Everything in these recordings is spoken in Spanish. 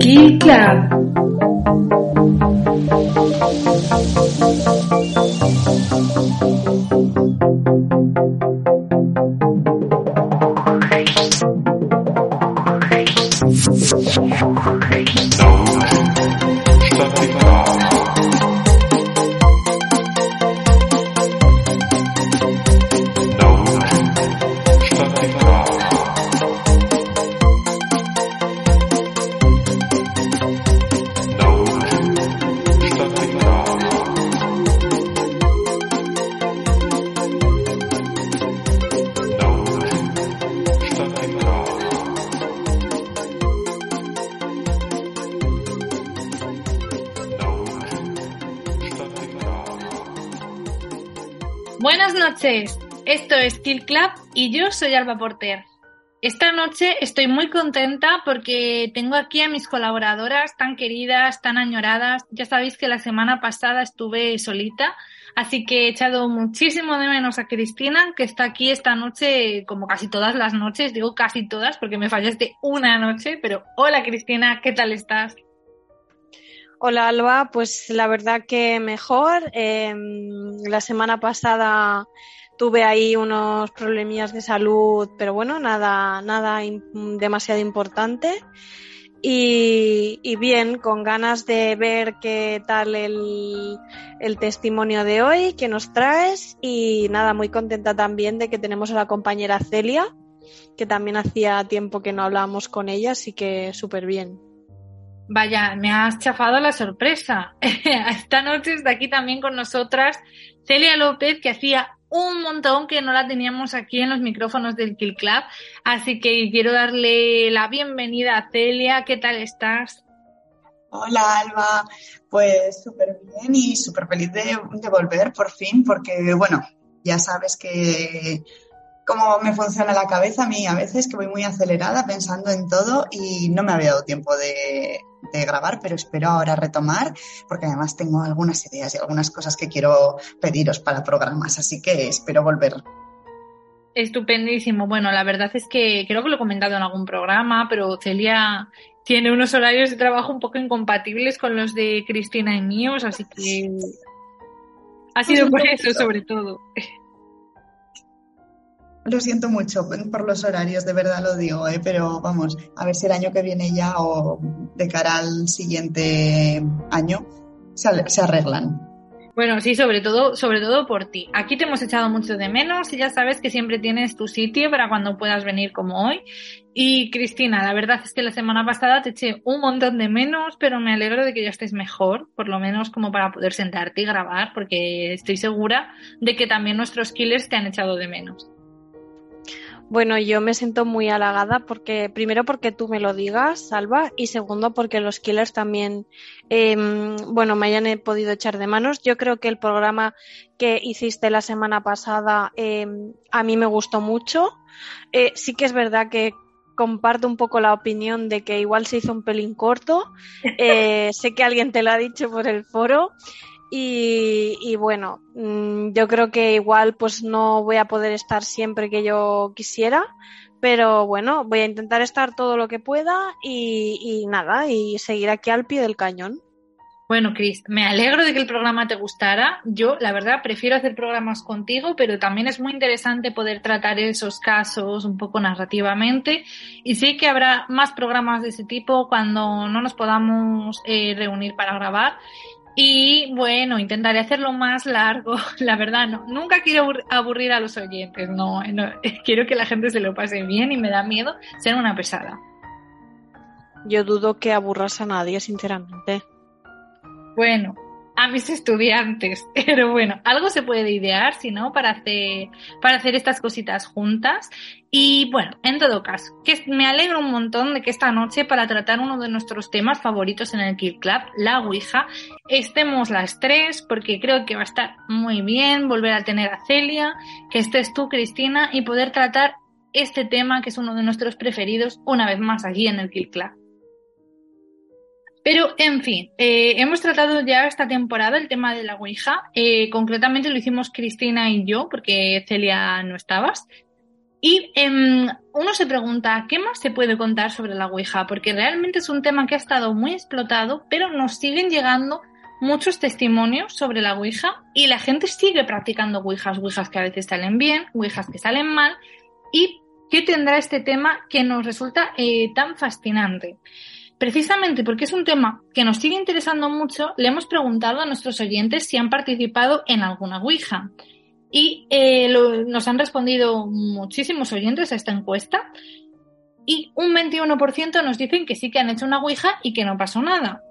Key Club. Club y yo soy Alba Porter. Esta noche estoy muy contenta porque tengo aquí a mis colaboradoras tan queridas, tan añoradas. Ya sabéis que la semana pasada estuve solita, así que he echado muchísimo de menos a Cristina, que está aquí esta noche, como casi todas las noches, digo casi todas porque me fallaste una noche, pero hola Cristina, ¿qué tal estás? Hola Alba, pues la verdad que mejor. Eh, la semana pasada tuve ahí unos problemillas de salud, pero bueno, nada, nada demasiado importante. Y, bien, con ganas de ver qué tal el, el, testimonio de hoy que nos traes y nada, muy contenta también de que tenemos a la compañera Celia, que también hacía tiempo que no hablábamos con ella, así que súper bien. Vaya, me has chafado la sorpresa. Esta noche está aquí también con nosotras Celia López, que hacía un montón que no la teníamos aquí en los micrófonos del Kill Club. Así que quiero darle la bienvenida a Celia. ¿Qué tal estás? Hola Alba, pues súper bien y súper feliz de, volver por fin, porque bueno, ya sabes que cómo me funciona la cabeza a mí a veces, que voy muy acelerada pensando en todo y no me había dado tiempo de, de, grabar, pero espero ahora retomar porque además tengo algunas ideas y algunas cosas que quiero pediros para programas, así que espero volver. Estupendísimo. Bueno, la verdad es que creo que lo he comentado en algún programa, pero Celia tiene unos horarios de trabajo un poco incompatibles con los de Cristina y míos, así que ha sido por eso sobre todo. Lo siento mucho por los horarios, de verdad lo digo, ¿eh? pero vamos, a ver si el año que viene ya o de cara al siguiente año se, arreglan. Bueno, sí, sobre todo, sobre todo por ti. Aquí te hemos echado mucho de menos y ya sabes que siempre tienes tu sitio para cuando puedas venir como hoy. Y Cristina, la verdad es que la semana pasada te eché un montón de menos, pero me alegro de que ya estés mejor, por lo menos como para poder sentarte y grabar, porque estoy segura de que también nuestros killers te han echado de menos. Bueno, yo me siento muy halagada porque, primero porque tú me lo digas, Salva, y segundo porque los killers también, eh, bueno, me hayan podido echar de manos. Yo creo que el programa que hiciste la semana pasada eh, a mí me gustó mucho. Eh, sí que es verdad que comparto un poco la opinión de que igual se hizo un pelín corto. Eh, sé que alguien te lo ha dicho por el foro. Y, y, bueno, mm, yo creo que igual pues no voy a poder estar siempre que yo quisiera, pero bueno, voy a intentar estar todo lo que pueda y, y nada, y seguir aquí al pie del cañón. Bueno, Cris, me alegro de que el programa te gustara. Yo, la verdad, prefiero hacer programas contigo, pero también es muy interesante poder tratar esos casos un poco narrativamente. Y sí que habrá más programas de ese tipo cuando no nos podamos eh, reunir para grabar. Y bueno, intentaré hacerlo más largo. La verdad, no, nunca quiero aburrir a los oyentes. No, no, quiero que la gente se lo pase bien y me da miedo ser una pesada. Yo dudo que aburras a nadie, sinceramente. Bueno, a mis estudiantes. Pero bueno, algo se puede idear, si no, para hacer, para hacer estas cositas juntas. Y bueno, en todo caso, que me alegro un montón de que esta noche, para tratar uno de nuestros temas favoritos en el Kill Club, la Ouija, estemos las tres, porque creo que va a estar muy bien volver a tener a Celia, que estés tú, Cristina, y poder tratar este tema que es uno de nuestros preferidos una vez más aquí en el Kill Club. Pero, en fin, eh, hemos tratado ya esta temporada el tema de la Ouija. Eh, concretamente lo hicimos Cristina y yo, porque Celia no estabas. Y em, uno se pregunta, ¿qué más se puede contar sobre la Ouija? Porque realmente es un tema que ha estado muy explotado, pero nos siguen llegando muchos testimonios sobre la Ouija y la gente sigue practicando Ouijas, Ouijas que a veces salen bien, Ouijas que salen mal. ¿Y qué tendrá este tema que nos resulta eh, tan fascinante? Precisamente porque es un tema que nos sigue interesando mucho, le hemos preguntado a nuestros oyentes si han participado en alguna Ouija. Y eh, nos han respondido muchísimos oyentes a esta encuesta. Y un 21% nos dicen que sí que han hecho una Ouija y que no pasó nada.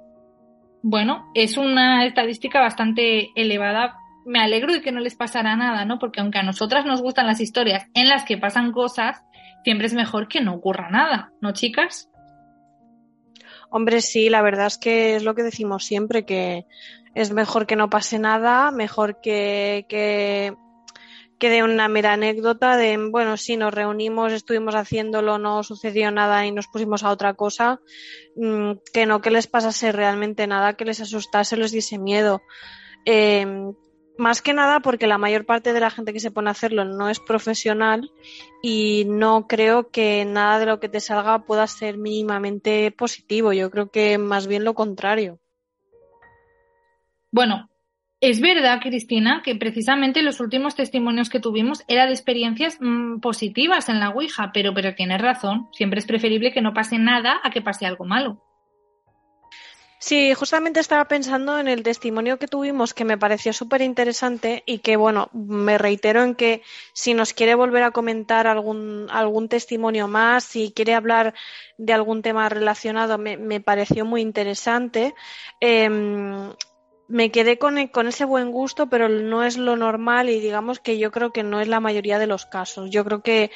Bueno, es una estadística bastante elevada. Me alegro de que no les pasara nada, ¿no? Porque aunque a nosotras nos gustan las historias en las que pasan cosas, siempre es mejor que no ocurra nada, ¿no, chicas? Hombre, sí, la verdad es que es lo que decimos siempre, que es mejor que no pase nada, mejor que, que de una mera anécdota de, bueno, sí, nos reunimos, estuvimos haciéndolo, no sucedió nada y nos pusimos a otra cosa, mm, que no que les pasase realmente nada, que les asustase, les diese miedo. Eh, más que nada porque la mayor parte de la gente que se pone a hacerlo no es profesional y no creo que nada de lo que te salga pueda ser mínimamente positivo. Yo creo que más bien lo contrario. Bueno, es verdad, Cristina, que precisamente los últimos testimonios que tuvimos eran de experiencias mm, positivas en la Ouija, pero, pero tienes razón, siempre es preferible que no pase nada a que pase algo malo. Sí, justamente estaba pensando en el testimonio que tuvimos que me pareció súper interesante y que, bueno, me reitero en que si nos quiere volver a comentar algún, algún testimonio más, si quiere hablar de algún tema relacionado, me, me pareció muy interesante. Em, me quedé con, con, ese buen gusto, pero no es lo normal y digamos que yo creo que no es la mayoría de los casos. Yo creo que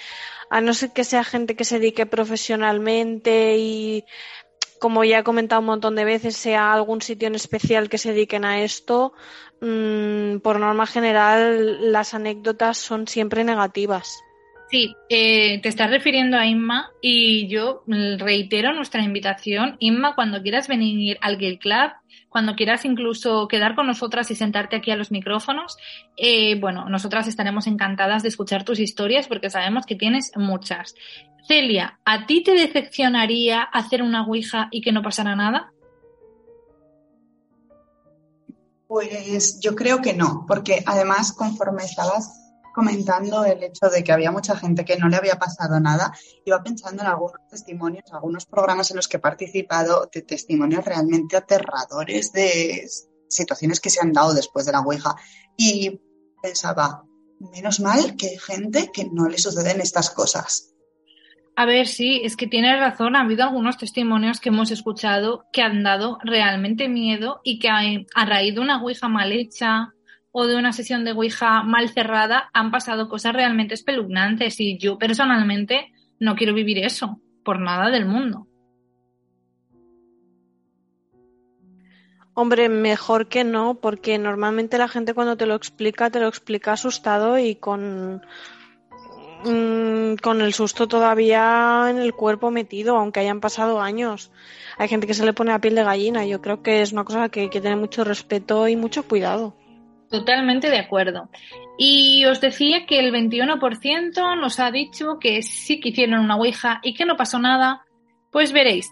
a no ser que sea gente que se dedique profesionalmente y como ya he comentado un montón de veces, sea algún sitio en especial que se dediquen a esto, mmm, por norma general las anécdotas son siempre negativas. Sí, eh, te estás refiriendo a Inma y yo reitero nuestra invitación. Inma, cuando quieras venir al Gay Club, cuando quieras incluso quedar con nosotras y sentarte aquí a los micrófonos, eh, bueno, nosotras estaremos encantadas de escuchar tus historias porque sabemos que tienes muchas. Celia, ¿a ti te decepcionaría hacer una Ouija y que no pasara nada? Pues yo creo que no, porque además conforme estabas comentando el hecho de que había mucha gente que no le había pasado nada, iba pensando en algunos testimonios, algunos programas en los que he participado de testimonios realmente aterradores de situaciones que se han dado después de la Ouija. Y pensaba, menos mal que hay gente que no le suceden estas cosas. A ver, sí, es que tienes razón. Ha habido algunos testimonios que hemos escuchado que han dado realmente miedo y que a raíz de una Ouija mal hecha o de una sesión de Ouija mal cerrada han pasado cosas realmente espeluznantes y yo personalmente no quiero vivir eso por nada del mundo. Hombre, mejor que no, porque normalmente la gente cuando te lo explica, te lo explica asustado y con, mm, con el susto todavía en el cuerpo metido, aunque hayan pasado años. Hay gente que se le pone la piel de gallina. Yo creo que es una cosa que hay que tener mucho respeto y mucho cuidado. Totalmente de acuerdo. Y os decía que el 21% nos ha dicho que sí que hicieron una Ouija y que no pasó nada. Pues veréis,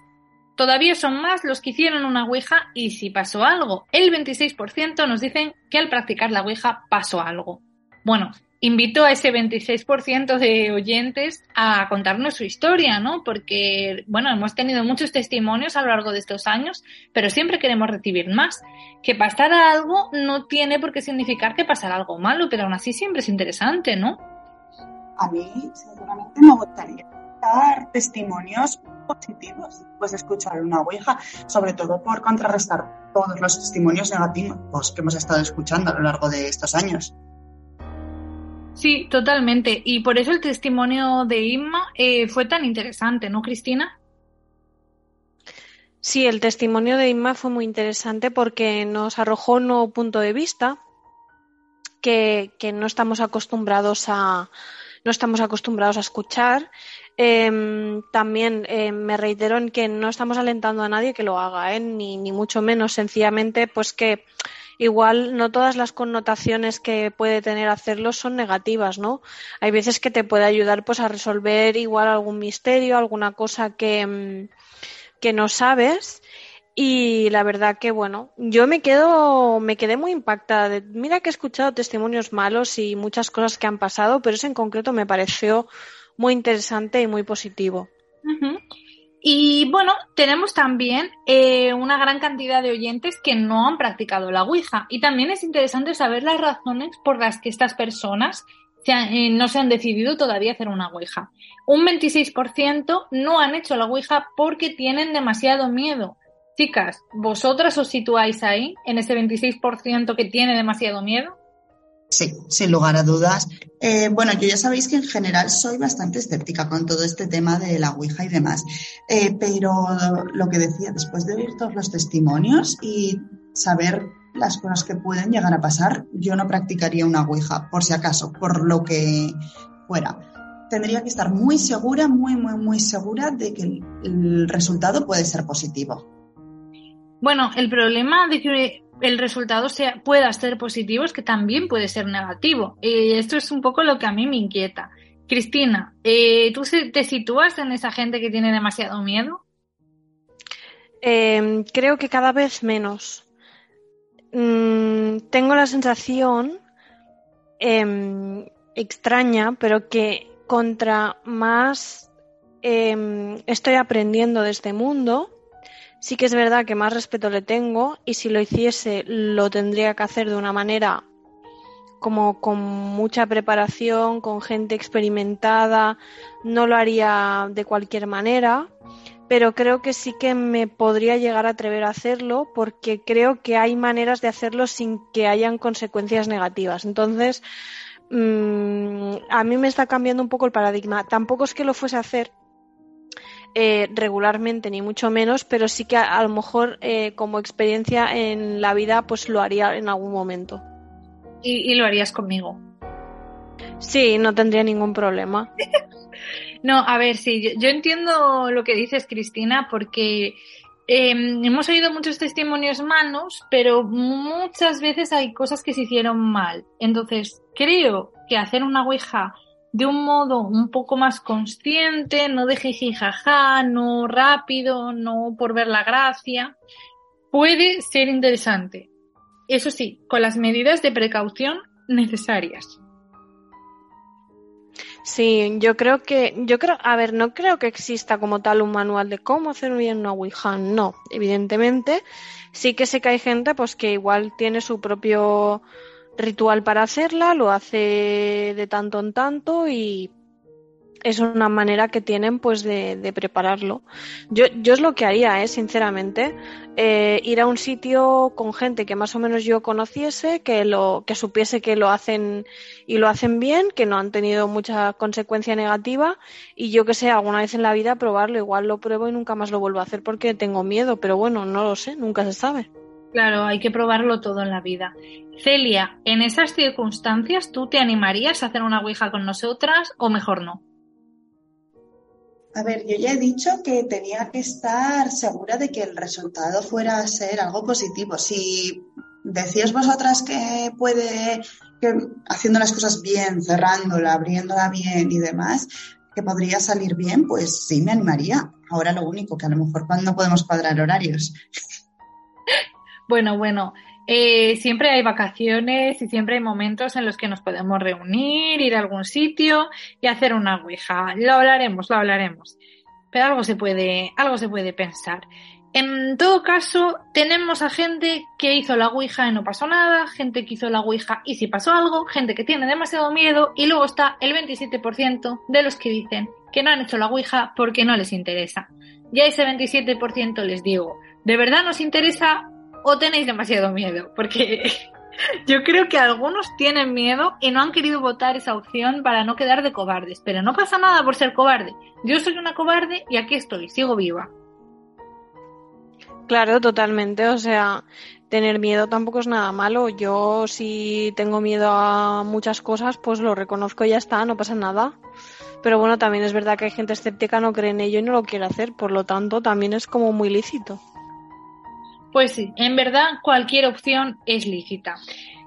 todavía son más los que hicieron una Ouija y si pasó algo. El 26% nos dicen que al practicar la Ouija pasó algo. Bueno, invito a ese 26% de oyentes a contarnos su historia, ¿no? Porque, bueno, hemos tenido muchos testimonios a lo largo de estos años, pero siempre queremos recibir más. Que pasara algo no tiene por qué significar que pasara algo malo, pero aún así siempre es interesante, ¿no? A mí, seguramente me gustaría dar testimonios positivos de escuchar una Ouija, sobre todo por contrarrestar todos los testimonios negativos que hemos estado escuchando a lo largo de estos años. Sí, totalmente. Y por eso el testimonio de Inma eh, fue tan interesante, ¿no, Cristina? Sí, el testimonio de Inma fue muy interesante porque nos arrojó un nuevo punto de vista que, que no estamos acostumbrados a no estamos acostumbrados a escuchar. Em, también eh, me reitero en que no estamos alentando a nadie que lo haga, ¿eh? ni, ni mucho menos, sencillamente, pues que igual no todas las connotaciones que puede tener hacerlo son negativas, ¿no? Hay veces que te puede ayudar pues a resolver igual algún misterio, alguna cosa que, mm, que no sabes. Y la verdad que bueno, yo me quedo, me quedé muy impactada. mira que he escuchado testimonios malos y muchas cosas que han pasado, pero ese en concreto me pareció muy interesante y muy positivo. Y bueno, tenemos también eh, una gran cantidad de oyentes que no han practicado la Ouija. Y también es interesante saber las razones por las que estas personas eh, no se han decidido todavía hacer una Ouija. Un 26% no han hecho la Ouija porque tienen demasiado miedo. Chicas, ¿vosotras os situáis ahí, en ese 26% que tiene demasiado miedo? Sí, sin lugar a dudas. Eh, bueno, yo ya sabéis que en general soy bastante escéptica con todo este tema de la Ouija y demás, eh, pero lo que decía, después de oír todos los testimonios y saber las cosas que pueden llegar a pasar, yo no practicaría una Ouija, por si acaso, por lo que fuera. Tendría que estar muy segura, muy, muy, muy segura de que el resultado puede ser positivo. Bueno, el problema de que el resultado sea, pueda ser positivo es que también puede ser negativo. Y esto es un poco lo que a mí me inquieta. Cristina, eh, ¿tú te sitúas en esa gente que tiene demasiado miedo? Em, creo que cada vez menos. Mm, tengo la sensación em, extraña, pero que contra más em, estoy aprendiendo de este mundo, Sí que es verdad que más respeto le tengo y si lo hiciese lo tendría que hacer de una manera como con mucha preparación, con gente experimentada, no lo haría de cualquier manera, pero creo que sí que me podría llegar a atrever a hacerlo porque creo que hay maneras de hacerlo sin que hayan consecuencias negativas. Entonces, mm, a mí me está cambiando un poco el paradigma. Tampoco es que lo fuese a hacer, eh, regularmente ni mucho menos, pero sí que a, lo mejor eh, como experiencia en la vida pues lo haría en algún momento. ¿Y, lo harías conmigo? Sí, no tendría ningún problema. no, a ver, sí, yo, entiendo lo que dices, Cristina, porque em, hemos oído muchos testimonios malos, pero muchas veces hay cosas que se hicieron mal. Entonces, creo que hacer una Ouija de un modo un poco más consciente, no de jijijaja, no rápido, no por ver la gracia, puede ser interesante. Eso sí, con las medidas de precaución necesarias. Sí, yo creo que, yo creo, a ver, no creo que exista como tal un manual de cómo hacer bien una Ouija, no, evidentemente. Sí que sé que hay gente pues que igual tiene su propio ritual para hacerla, lo hace de tanto en tanto y es una manera que tienen pues de, prepararlo. Yo, yo, es lo que haría, ¿eh? sinceramente, eh, ir a un sitio con gente que más o menos yo conociese, que lo, que supiese que lo hacen y lo hacen bien, que no han tenido mucha consecuencia negativa, y yo que sé, alguna vez en la vida probarlo, igual lo pruebo y nunca más lo vuelvo a hacer porque tengo miedo, pero bueno, no lo sé, nunca se sabe. Claro, hay que probarlo todo en la vida. Celia, en esas circunstancias, ¿tú te animarías a hacer una Ouija con nosotras o mejor no? A ver, yo ya he dicho que tenía que estar segura de que el resultado fuera a ser algo positivo. Si decías vosotras que puede, que haciendo las cosas bien, cerrándola, abriéndola bien y demás, que podría salir bien, pues sí me animaría. Ahora lo único que a lo mejor cuando podemos cuadrar horarios. Bueno, bueno, eh, siempre hay vacaciones y siempre hay momentos en los que nos podemos reunir, ir a algún sitio y hacer una ouija. Lo hablaremos, lo hablaremos. pero algo se puede, algo se puede pensar. En todo caso, tenemos a gente que hizo la Ouija y no pasó nada, gente que hizo la Ouija y sí pasó algo, gente que tiene demasiado miedo y luego está el 27% de los que dicen que no han hecho la Ouija porque no les interesa. Y a ese 27% les digo, ¿de verdad nos interesa o tenéis demasiado miedo? Porque yo creo que algunos tienen miedo y no han querido votar esa opción para no quedar de cobardes. Pero no pasa nada por ser cobarde. Yo soy una cobarde y aquí estoy, sigo viva. Claro, totalmente. O sea, tener miedo tampoco es nada malo. Yo si tengo miedo a muchas cosas, pues lo reconozco y ya está, no pasa nada. Pero bueno, también es verdad que hay gente escéptica, no cree en ello y no lo quiere hacer. Por lo tanto, también es como muy lícito. Pues sí, en verdad cualquier opción es lícita.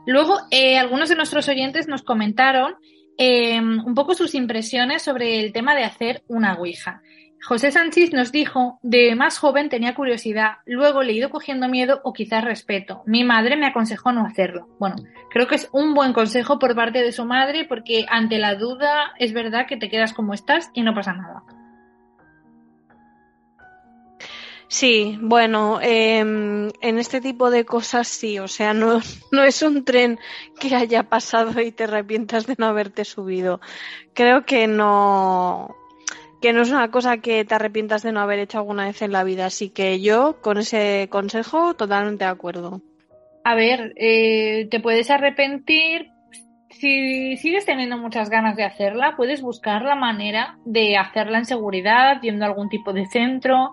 Luego, eh, algunos de nuestros oyentes nos comentaron eh, un poco sus impresiones sobre el tema de hacer una Ouija. José Sánchez nos dijo, de más joven tenía curiosidad, luego le he ido cogiendo miedo o quizás respeto. Mi madre me aconsejó no hacerlo. Bueno, creo que es un buen consejo por parte de su madre porque ante la duda es verdad que te quedas como estás y no pasa nada. Sí, bueno, em, en este tipo de cosas sí, o sea, no, no es un tren que haya pasado y te arrepientas de no haberte subido. Creo que no, que no es una cosa que te arrepientas de no haber hecho alguna vez en la vida. Así que yo, con ese consejo, totalmente de acuerdo. A ver, eh, te puedes arrepentir. Si sigues teniendo muchas ganas de hacerla, puedes buscar la manera de hacerla en seguridad, yendo a algún tipo de centro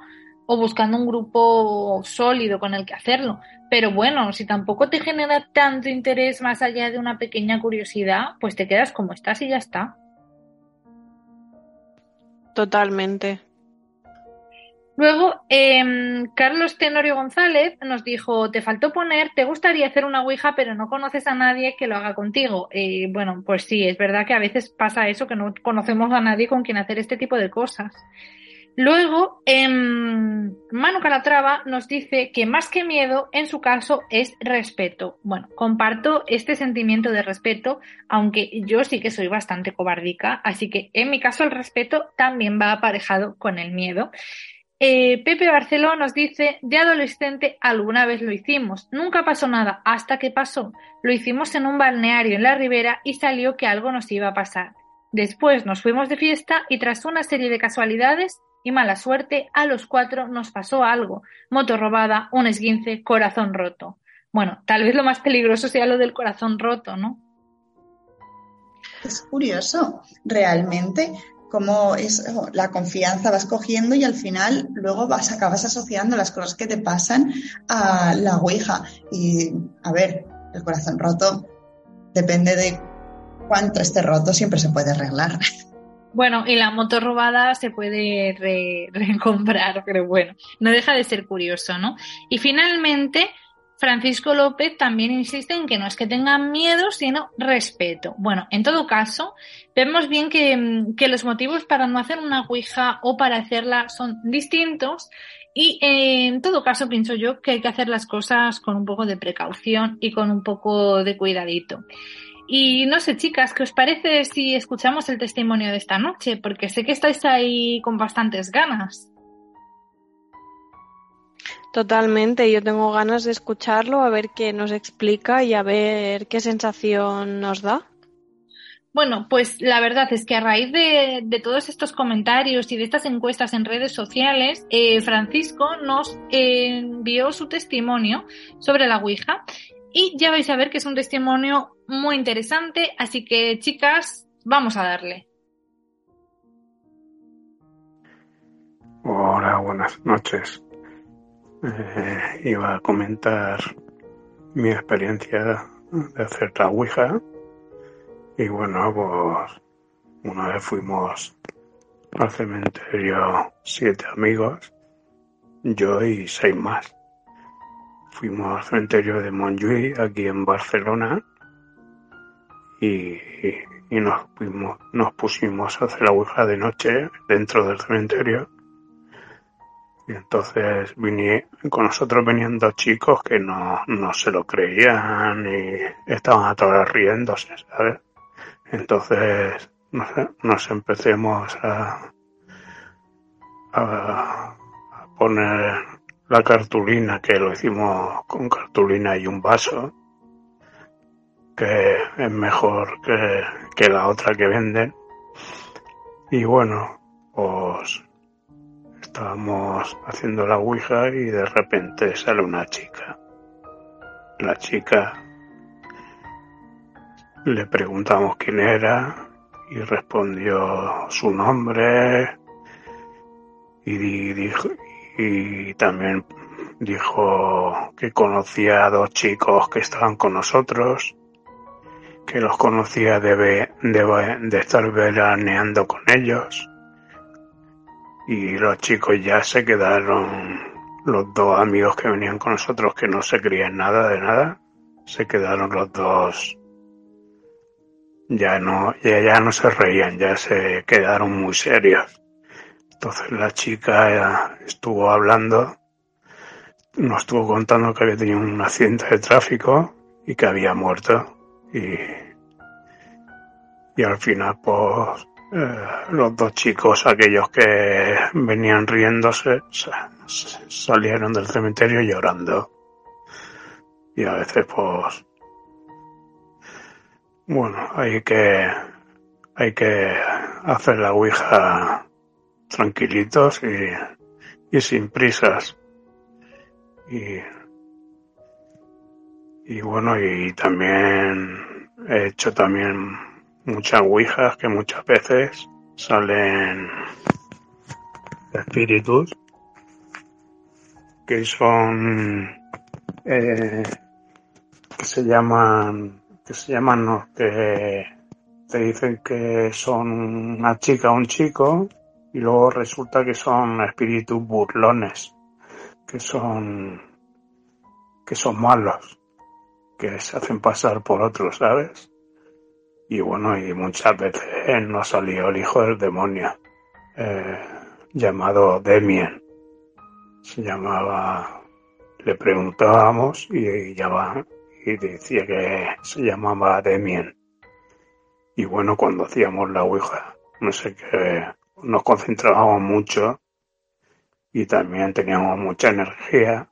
o buscando un grupo sólido con el que hacerlo. Pero bueno, si tampoco te genera tanto interés más allá de una pequeña curiosidad, pues te quedas como estás y ya está. Totalmente. Luego, eh, Carlos Tenorio González nos dijo, te faltó poner, te gustaría hacer una Ouija, pero no conoces a nadie que lo haga contigo. Eh, bueno, pues sí, es verdad que a veces pasa eso, que no conocemos a nadie con quien hacer este tipo de cosas. Luego, eh, Manu Calatrava nos dice que más que miedo, en su caso, es respeto. Bueno, comparto este sentimiento de respeto, aunque yo sí que soy bastante cobardica, así que en mi caso el respeto también va aparejado con el miedo. Eh, Pepe Barceló nos dice, de adolescente alguna vez lo hicimos, nunca pasó nada, hasta que pasó. Lo hicimos en un balneario en la ribera y salió que algo nos iba a pasar. Después nos fuimos de fiesta y tras una serie de casualidades y mala suerte, a los cuatro nos pasó algo. Moto robada, un esguince, corazón roto. Bueno, tal vez lo más peligroso sea lo del corazón roto, ¿no? Es curioso, realmente, cómo es la confianza vas cogiendo y al final luego vas, acabas asociando las cosas que te pasan a la Ouija. Y, a ver, el corazón roto depende de cuánto esté roto, siempre se puede arreglar. Bueno, y la moto robada se puede recomprar, pero bueno, no deja de ser curioso, ¿no? Y finalmente, Francisco López también insiste en que no es que tengan miedo, sino respeto. Bueno, en todo caso, vemos bien que, que los motivos para no hacer una Ouija o para hacerla son distintos y eh, en todo caso pienso yo que hay que hacer las cosas con un poco de precaución y con un poco de cuidadito. Y no sé, chicas, ¿qué os parece si escuchamos el testimonio de esta noche? Porque sé que estáis ahí con bastantes ganas. Totalmente, yo tengo ganas de escucharlo, a ver qué nos explica y a ver qué sensación nos da. Bueno, pues la verdad es que a raíz de, de todos estos comentarios y de estas encuestas en redes sociales, eh, Francisco nos envió su testimonio sobre la Ouija y ya vais a ver que es un testimonio muy interesante, así que chicas, vamos a darle. Hola, buenas noches. Eh, iba a comentar mi experiencia de hacer la Ouija. Y bueno, pues una vez fuimos al cementerio siete amigos, yo y seis más. Fuimos al cementerio de Montjuïc, aquí en Barcelona, y, y nos, fuimos, nos pusimos a hacer la ouija de noche dentro del cementerio. Y entonces viní, con nosotros venían dos chicos que no, no se lo creían y estaban a todas riéndose, ¿sabes? Entonces nos, nos empecemos a, a, poner la cartulina, que lo hicimos con cartulina y un vaso, que es mejor que, que la otra que venden. Y bueno, pues estábamos haciendo la Ouija y de repente sale una chica. La chica le preguntamos quién era y respondió su nombre y, dijo, y también dijo que conocía a dos chicos que estaban con nosotros, que los conocía de, de, estar veraneando con ellos y los chicos ya se quedaron, los dos amigos que venían con nosotros que no se creían nada de nada, se quedaron los dos ya no, ya, ya no se reían, ya se quedaron muy serios. Entonces la chica estuvo hablando, nos estuvo contando que había tenido un accidente de tráfico y que había muerto. Y, y al final, pues, eh, los dos chicos, aquellos que venían riéndose, salieron del cementerio llorando. Y a veces, pues, bueno, hay que, hay que hacer la Ouija tranquilitos y, sin prisas. Y, y bueno, y también he hecho también muchas Ouijas que muchas veces salen espíritus que son eh, que se llaman que se llaman, ¿no? que te dicen que son una chica o un chico y luego resulta que son espíritus burlones, que son que son malos, que se hacen pasar por otros, ¿sabes? Y bueno, y muchas veces nos salió el hijo del demonio, eh, llamado Demien. Se llamaba, le preguntábamos y ya va, y decía que se llamaba Demien. Y bueno, cuando hacíamos la Ouija, no sé qué, nos concentrábamos mucho y también teníamos mucha energía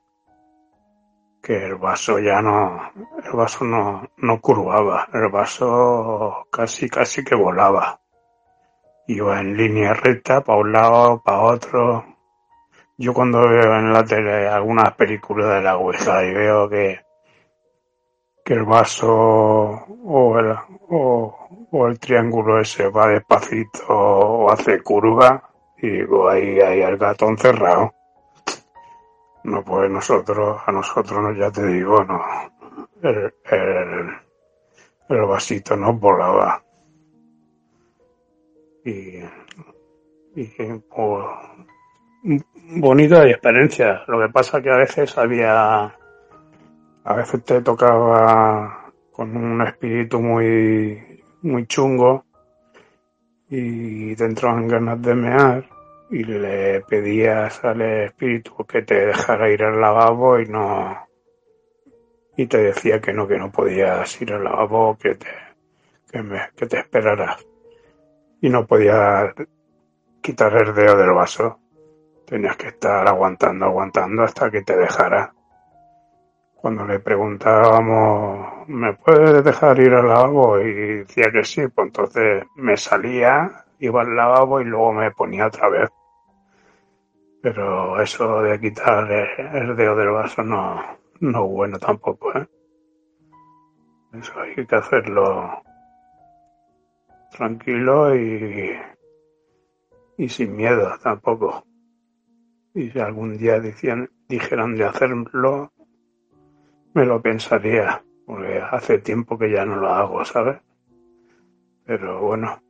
que el vaso ya no, el vaso no, no curvaba, el vaso casi, casi que volaba. Iba en línea recta, para un lado, para otro. Yo cuando veo en la tele algunas películas de la Ouija y veo que que el vaso o el, o, el triángulo ese va despacito o hace curva y digo, ahí hay el gato encerrado. No, pues nosotros, a nosotros ya te digo, no, el, el, el vasito nos volaba. Y, y pues, bonita experiencia. Lo que pasa que a veces había a veces te tocaba con un espíritu muy, muy chungo y te entraban ganas de mear y le pedías al espíritu que te dejara ir al lavabo y no y te decía que no que no podías ir al lavabo que te que, me, que te esperaras. Y no podías quitar el dedo del vaso. Tenías que estar aguantando aguantando hasta que te dejara cuando le preguntábamos, ¿me puedes dejar ir al lavabo? Y decía que sí, pues entonces me salía, iba al lavabo y luego me ponía otra vez. Pero eso de quitar el dedo del vaso no, no es bueno tampoco, ¿eh? Eso hay que hacerlo tranquilo y, y sin miedo tampoco. Y si algún día dijeran de hacerlo, me lo pensaría, porque hace tiempo que ya no lo hago, ¿sabes? Pero bueno,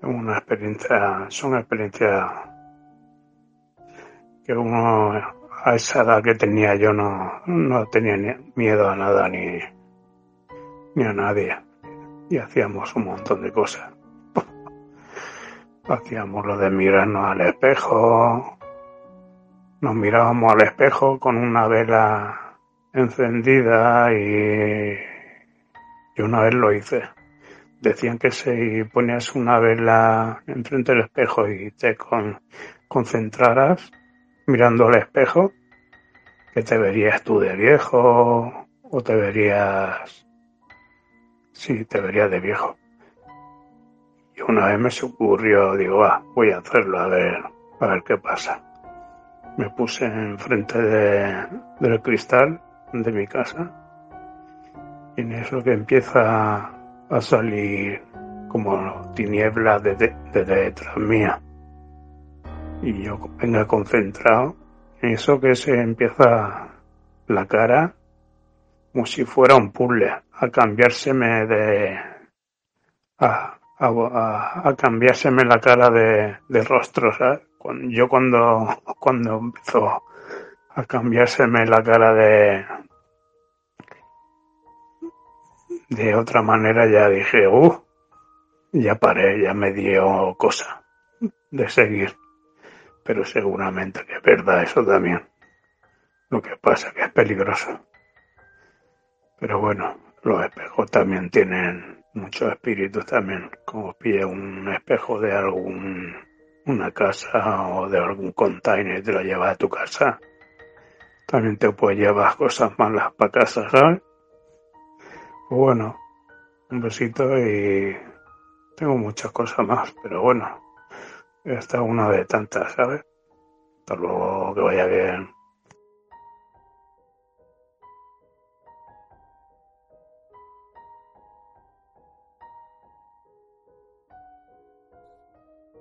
es una experiencia, son experiencias que uno a esa edad que tenía yo no, no tenía miedo a nada ni, ni a nadie. Y hacíamos un montón de cosas. Hacíamos lo de mirarnos al espejo, nos mirábamos al espejo con una vela encendida y, y una vez lo hice. decían que si ponías una vela enfrente del espejo y te con, concentraras mirando al espejo, que te verías tú de viejo o te verías... Sí, te verías de viejo. Y una vez me se ocurrió, digo, ah, voy a hacerlo, a ver, a ver qué pasa. Me puse enfrente de, del cristal de mi casa y en eso que empieza a salir como tinieblas de, de, detrás mía. Y yo venga concentrado en eso que se empieza la cara como si fuera un puzzle, a cambiárseme de... a, a, cambiárseme la cara de, de rostro, Yo cuando, cuando empezó a cambiárseme la cara de, de otra manera ya dije, uh, ya paré, ya me dio cosa de seguir. Pero seguramente que es verdad eso también. Lo que pasa que es peligroso. Pero bueno, los espejos también tienen muchos espíritus también. Como pilla un espejo de algún una casa o de algún container y te lo llevas a tu casa. También te puede llevar cosas malas para casa, ¿sabes? Pues bueno, un besito y tengo muchas cosas más, pero bueno, esta es una de tantas, ¿sabes? Hasta luego, que vaya bien.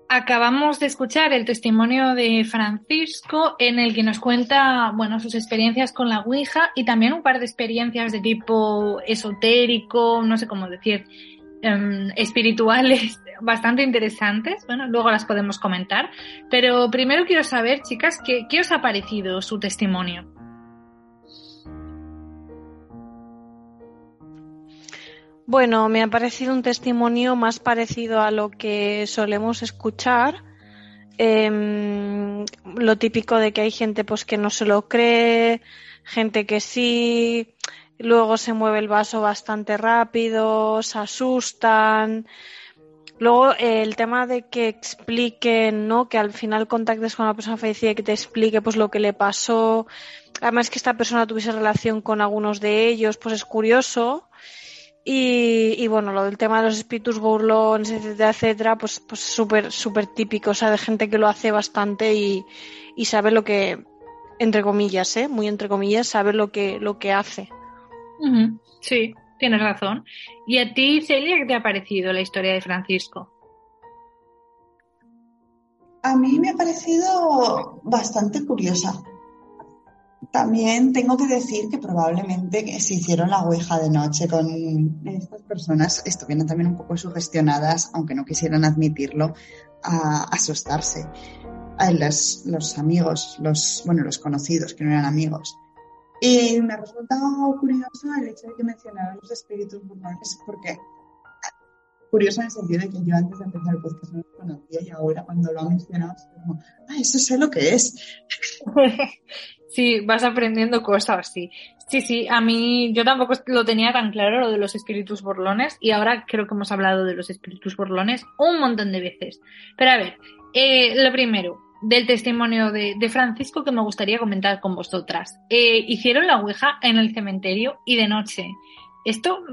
Acabamos de escuchar el testimonio de Francisco en el que nos cuenta, bueno, sus experiencias con la Ouija y también un par de experiencias de tipo esotérico, no sé cómo decir, em, espirituales bastante interesantes. Bueno, luego las podemos comentar. Pero primero quiero saber, chicas, ¿qué, qué os ha parecido su testimonio? Bueno, me ha parecido un testimonio más parecido a lo que solemos escuchar. Em, lo típico de que hay gente pues que no se lo cree, gente que sí, luego se mueve el vaso bastante rápido, se asustan. Luego el tema de que expliquen, ¿no? Que al final contactes con una persona fallecida y que te explique pues lo que le pasó. Además que esta persona tuviese relación con algunos de ellos, pues es curioso. Y, bueno, lo del tema de los espíritus burlones, etcétera, etcétera, pues pues súper, súper típico, o sea, de gente que lo hace bastante y, y sabe lo que, entre comillas, ¿eh? Muy entre comillas, sabe lo que, lo que hace. Sí, tienes razón. ¿Y a ti, Celia, qué te ha parecido la historia de Francisco? A mí me ha parecido bastante curiosa. También tengo que decir que probablemente se hicieron la ouija de noche con estas personas, estuvieron también un poco sugestionadas, aunque no quisieran admitirlo, a asustarse. A los, los amigos, los, bueno, los conocidos, que no eran amigos. Y me resulta curioso el hecho de que mencionaran los espíritus burlones, porque curioso en el sentido de que yo antes de empezar el podcast no lo conocía y ahora cuando lo ha mencionado, es como, ah, eso sé lo que es. Sí, vas aprendiendo cosas, sí. Sí, sí, a mí yo tampoco lo tenía tan claro lo de los espíritus borlones y ahora creo que hemos hablado de los espíritus borlones un montón de veces. Pero a ver, eh, lo primero, del testimonio de, Francisco que me gustaría comentar con vosotras. Eh, hicieron la Ouija en el cementerio y de noche. Esto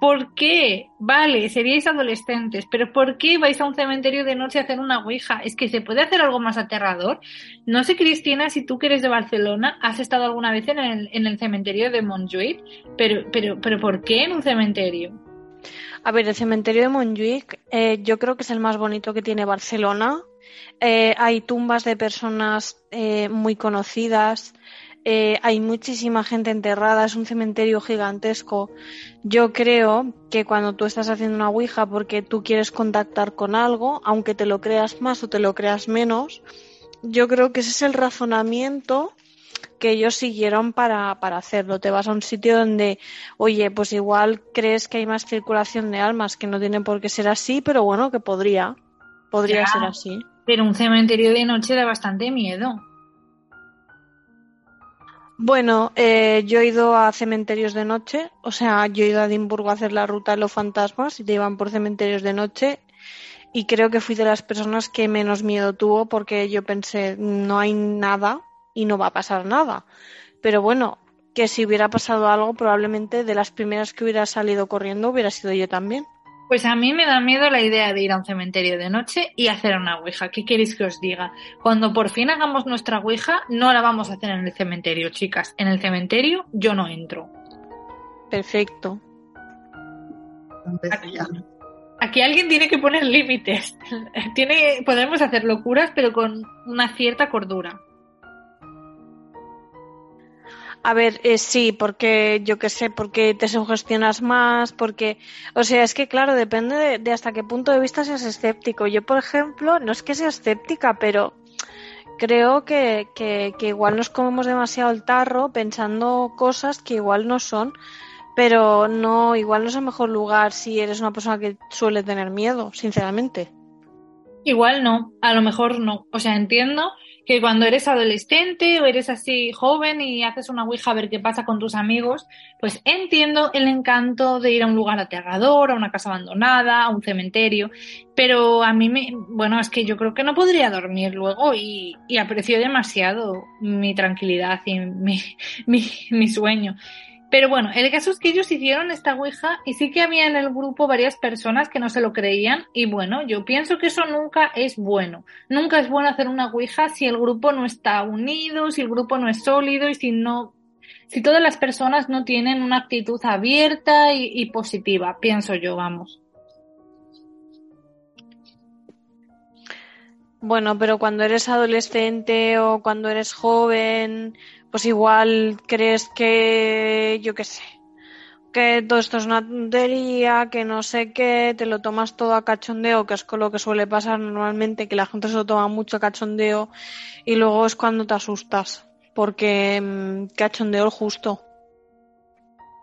¿Por qué? Vale, seríais adolescentes, pero ¿por qué vais a un cementerio de noche a hacer una ouija? Es que se puede hacer algo más aterrador. No sé, Cristina, si tú que eres de Barcelona, has estado alguna vez en el, en el cementerio de Montjuic, pero, pero, pero ¿por qué en un cementerio? A ver, el cementerio de Montjuic eh, yo creo que es el más bonito que tiene Barcelona. Eh, hay tumbas de personas eh, muy conocidas. Eh, hay muchísima gente enterrada, es un cementerio gigantesco. Yo creo que cuando tú estás haciendo una Ouija porque tú quieres contactar con algo, aunque te lo creas más o te lo creas menos, yo creo que ese es el razonamiento que ellos siguieron para, para hacerlo. Te vas a un sitio donde, oye, pues igual crees que hay más circulación de almas, que no tiene por qué ser así, pero bueno, que podría, podría ser así. Pero un cementerio de noche da bastante miedo. Bueno, eh, yo he ido a cementerios de noche, o sea, yo he ido a Edimburgo a hacer la ruta de los fantasmas y te iban por cementerios de noche y creo que fui de las personas que menos miedo tuvo porque yo pensé, no hay nada y no va a pasar nada. Pero bueno, que si hubiera pasado algo, probablemente de las primeras que hubiera salido corriendo hubiera sido yo también. Pues a mí me da miedo la idea de ir a un cementerio de noche y hacer una ouija. ¿Qué queréis que os diga? Cuando por fin hagamos nuestra ouija, no la vamos a hacer en el cementerio, chicas. En el cementerio yo no entro. Perfecto. Aquí, aquí alguien tiene que poner límites. Tiene, podemos hacer locuras, pero con una cierta cordura. A ver, eh, sí, porque yo qué sé, porque te sugestionas más, porque, o sea, es que claro, depende de, hasta qué punto de vista seas escéptico. Yo, por ejemplo, no es que sea escéptica, pero creo que, que, que igual nos comemos demasiado el tarro pensando cosas que igual no son, pero no, igual no es el mejor lugar si eres una persona que suele tener miedo, sinceramente. Igual no, a lo mejor no. O sea, entiendo que cuando eres adolescente o eres así joven y haces una ouija a ver qué pasa con tus amigos, pues entiendo el encanto de ir a un lugar aterrador, a una casa abandonada, a un cementerio, pero a mí me, bueno, es que yo creo que no podría dormir luego y, y aprecio demasiado mi tranquilidad y mi, mi, mi sueño. Pero bueno, el caso es que ellos hicieron esta Ouija y sí que había en el grupo varias personas que no se lo creían y bueno, yo pienso que eso nunca es bueno. Nunca es bueno hacer una Ouija si el grupo no está unido, si el grupo no es sólido y si no, si todas las personas no tienen una actitud abierta y, y positiva, pienso yo, vamos. Bueno, pero cuando eres adolescente o cuando eres joven, pues igual crees que, yo qué sé, que todo esto es una tontería, que no sé qué, te lo tomas todo a cachondeo, que es con lo que suele pasar normalmente, que la gente se lo toma mucho a cachondeo y luego es cuando te asustas, porque mmm, cachondeo el justo.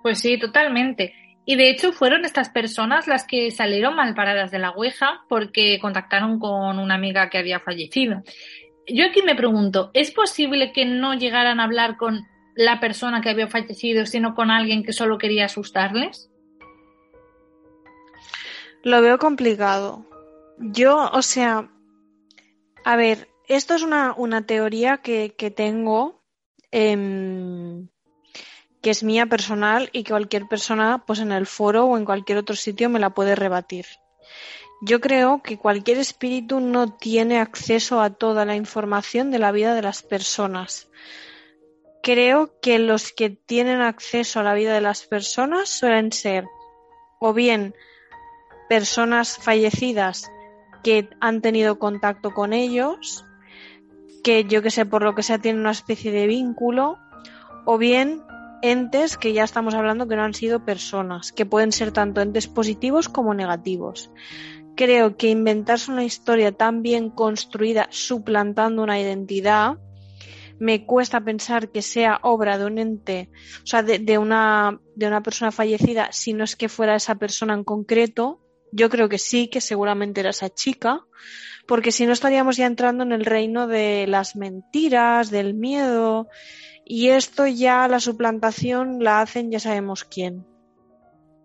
Pues sí, totalmente. Y de hecho fueron estas personas las que salieron mal paradas de la Ouija porque contactaron con una amiga que había fallecido yo aquí me pregunto, ¿es posible que no llegaran a hablar con la persona que había fallecido, sino con alguien que solo quería asustarles? Lo veo complicado. Yo, o sea, a ver, esto es una, una teoría que, que tengo, eh, que es mía personal y que cualquier persona, pues en el foro o en cualquier otro sitio me la puede rebatir. Yo creo que cualquier espíritu no tiene acceso a toda la información de la vida de las personas. Creo que los que tienen acceso a la vida de las personas suelen ser o bien personas fallecidas que han tenido contacto con ellos, que yo que sé, por lo que sea, tienen una especie de vínculo, o bien entes que ya estamos hablando que no han sido personas, que pueden ser tanto entes positivos como negativos creo que inventarse una historia tan bien construida suplantando una identidad me cuesta pensar que sea obra de un ente, o sea, de, una, de una persona fallecida, si no es que fuera esa persona en concreto. Yo creo que sí, que seguramente era esa chica, porque si no estaríamos ya entrando en el reino de las mentiras, del miedo, y esto ya la suplantación la hacen ya sabemos quién.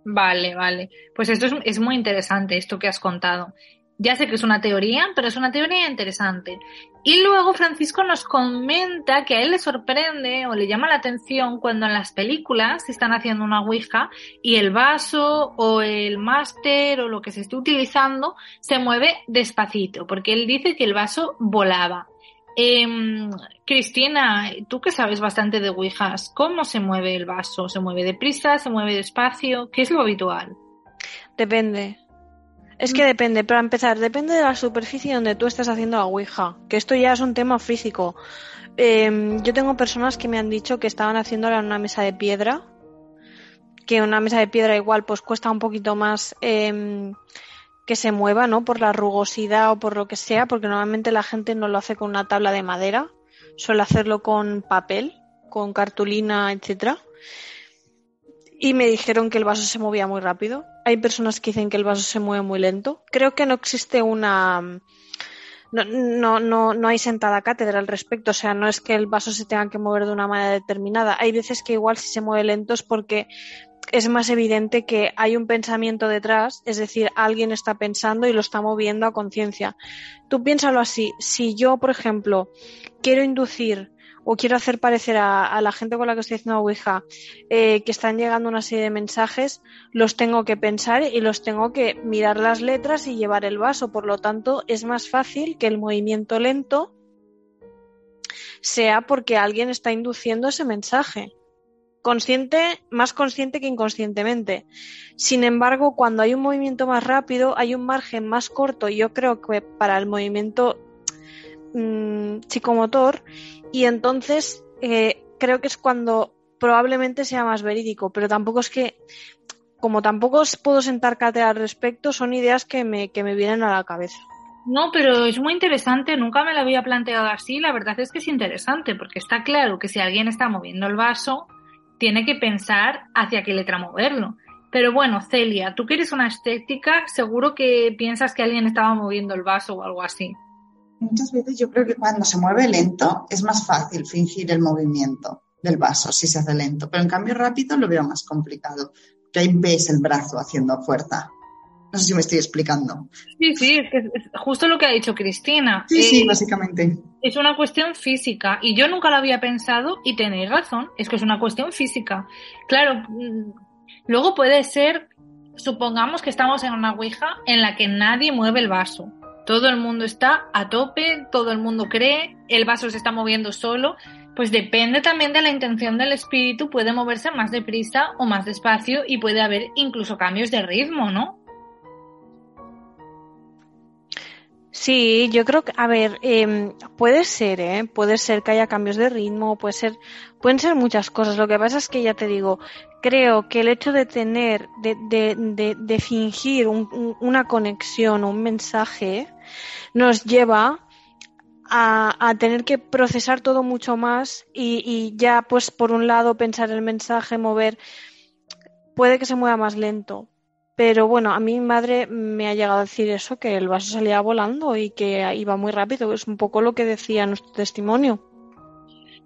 Vale, vale. Pues esto es, muy interesante, esto que has contado. Ya sé que es una teoría, pero es una teoría interesante. Y luego Francisco nos comenta que a él le sorprende o le llama la atención cuando en las películas se están haciendo una ouija y el vaso o el máster o lo que se esté utilizando se mueve despacito, porque él dice que el vaso volaba. Eh, Cristina, tú que sabes bastante de Ouijas, ¿cómo se mueve el vaso? ¿Se mueve deprisa? ¿Se mueve despacio? ¿Qué es lo habitual? Depende. Es que depende, para empezar, depende de la superficie donde tú estés haciendo la Ouija, que esto ya es un tema físico. Eh, yo tengo personas que me han dicho que estaban haciéndola en una mesa de piedra, que una mesa de piedra igual pues cuesta un poquito más eh, que se mueva, ¿no? Por la rugosidad o por lo que sea, porque normalmente la gente no lo hace con una tabla de madera, suele hacerlo con papel, con cartulina, etcétera. Y me dijeron que el vaso se movía muy rápido. Hay personas que dicen que el vaso se mueve muy lento. Creo que no existe una no, no, no, no hay sentada cátedra al respecto. O sea, no es que el vaso se tenga que mover de una manera determinada. Hay veces que igual si se mueve lento es porque es más evidente que hay un pensamiento detrás, es decir, alguien está pensando y lo está moviendo a conciencia. Tú piénsalo así, si yo, por ejemplo, quiero inducir o quiero hacer parecer a, la gente con la que estoy haciendo Ouija eh, que están llegando una serie de mensajes, los tengo que pensar y los tengo que mirar las letras y llevar el vaso. Por lo tanto, es más fácil que el movimiento lento sea porque alguien está induciendo ese mensaje. Consciente, más consciente que inconscientemente. Sin embargo, cuando hay un movimiento más rápido, hay un margen más corto, yo creo que para el movimiento mmm, psicomotor, y entonces eh, creo que es cuando probablemente sea más verídico, pero tampoco es que, como tampoco os puedo sentar cátedra al respecto, son ideas que me, que me vienen a la cabeza. No, pero es muy interesante, nunca me lo había planteado así, la verdad es que es interesante, porque está claro que si alguien está moviendo el vaso, tiene que pensar hacia qué letra moverlo. Pero bueno, Celia, tú que eres una estética, seguro que piensas que alguien estaba moviendo el vaso o algo así. Muchas veces yo creo que cuando se mueve lento es más fácil fingir el movimiento del vaso si se hace lento, pero en cambio rápido lo veo más complicado, que ahí ves el brazo haciendo fuerza. No sé si me estoy explicando. Sí, sí, es, que es justo lo que ha dicho Cristina. Sí, sí, básicamente. Es una cuestión física y yo nunca lo había pensado y tenéis razón, es que es una cuestión física. Claro, mm, luego puede ser, supongamos que estamos en una Ouija en la que nadie mueve el vaso todo el mundo está a tope, todo el mundo cree, el vaso se está moviendo solo, pues depende también de la intención del espíritu, puede moverse más deprisa o más despacio y puede haber incluso cambios de ritmo, ¿no? Sí, yo creo que, a ver, eh, puede ser, ¿eh? Puede ser que haya cambios de ritmo, puede ser, pueden ser muchas cosas. Lo que pasa es que ya te digo, creo que el hecho de tener, de, de, de, de fingir un, una conexión, un mensaje, nos lleva a, a, tener que procesar todo mucho más y, y, ya pues por un lado pensar el mensaje, mover, puede que se mueva más lento. Pero bueno, a mi madre me ha llegado a decir eso, que el vaso salía volando y que iba muy rápido. Es un poco lo que decía nuestro testimonio.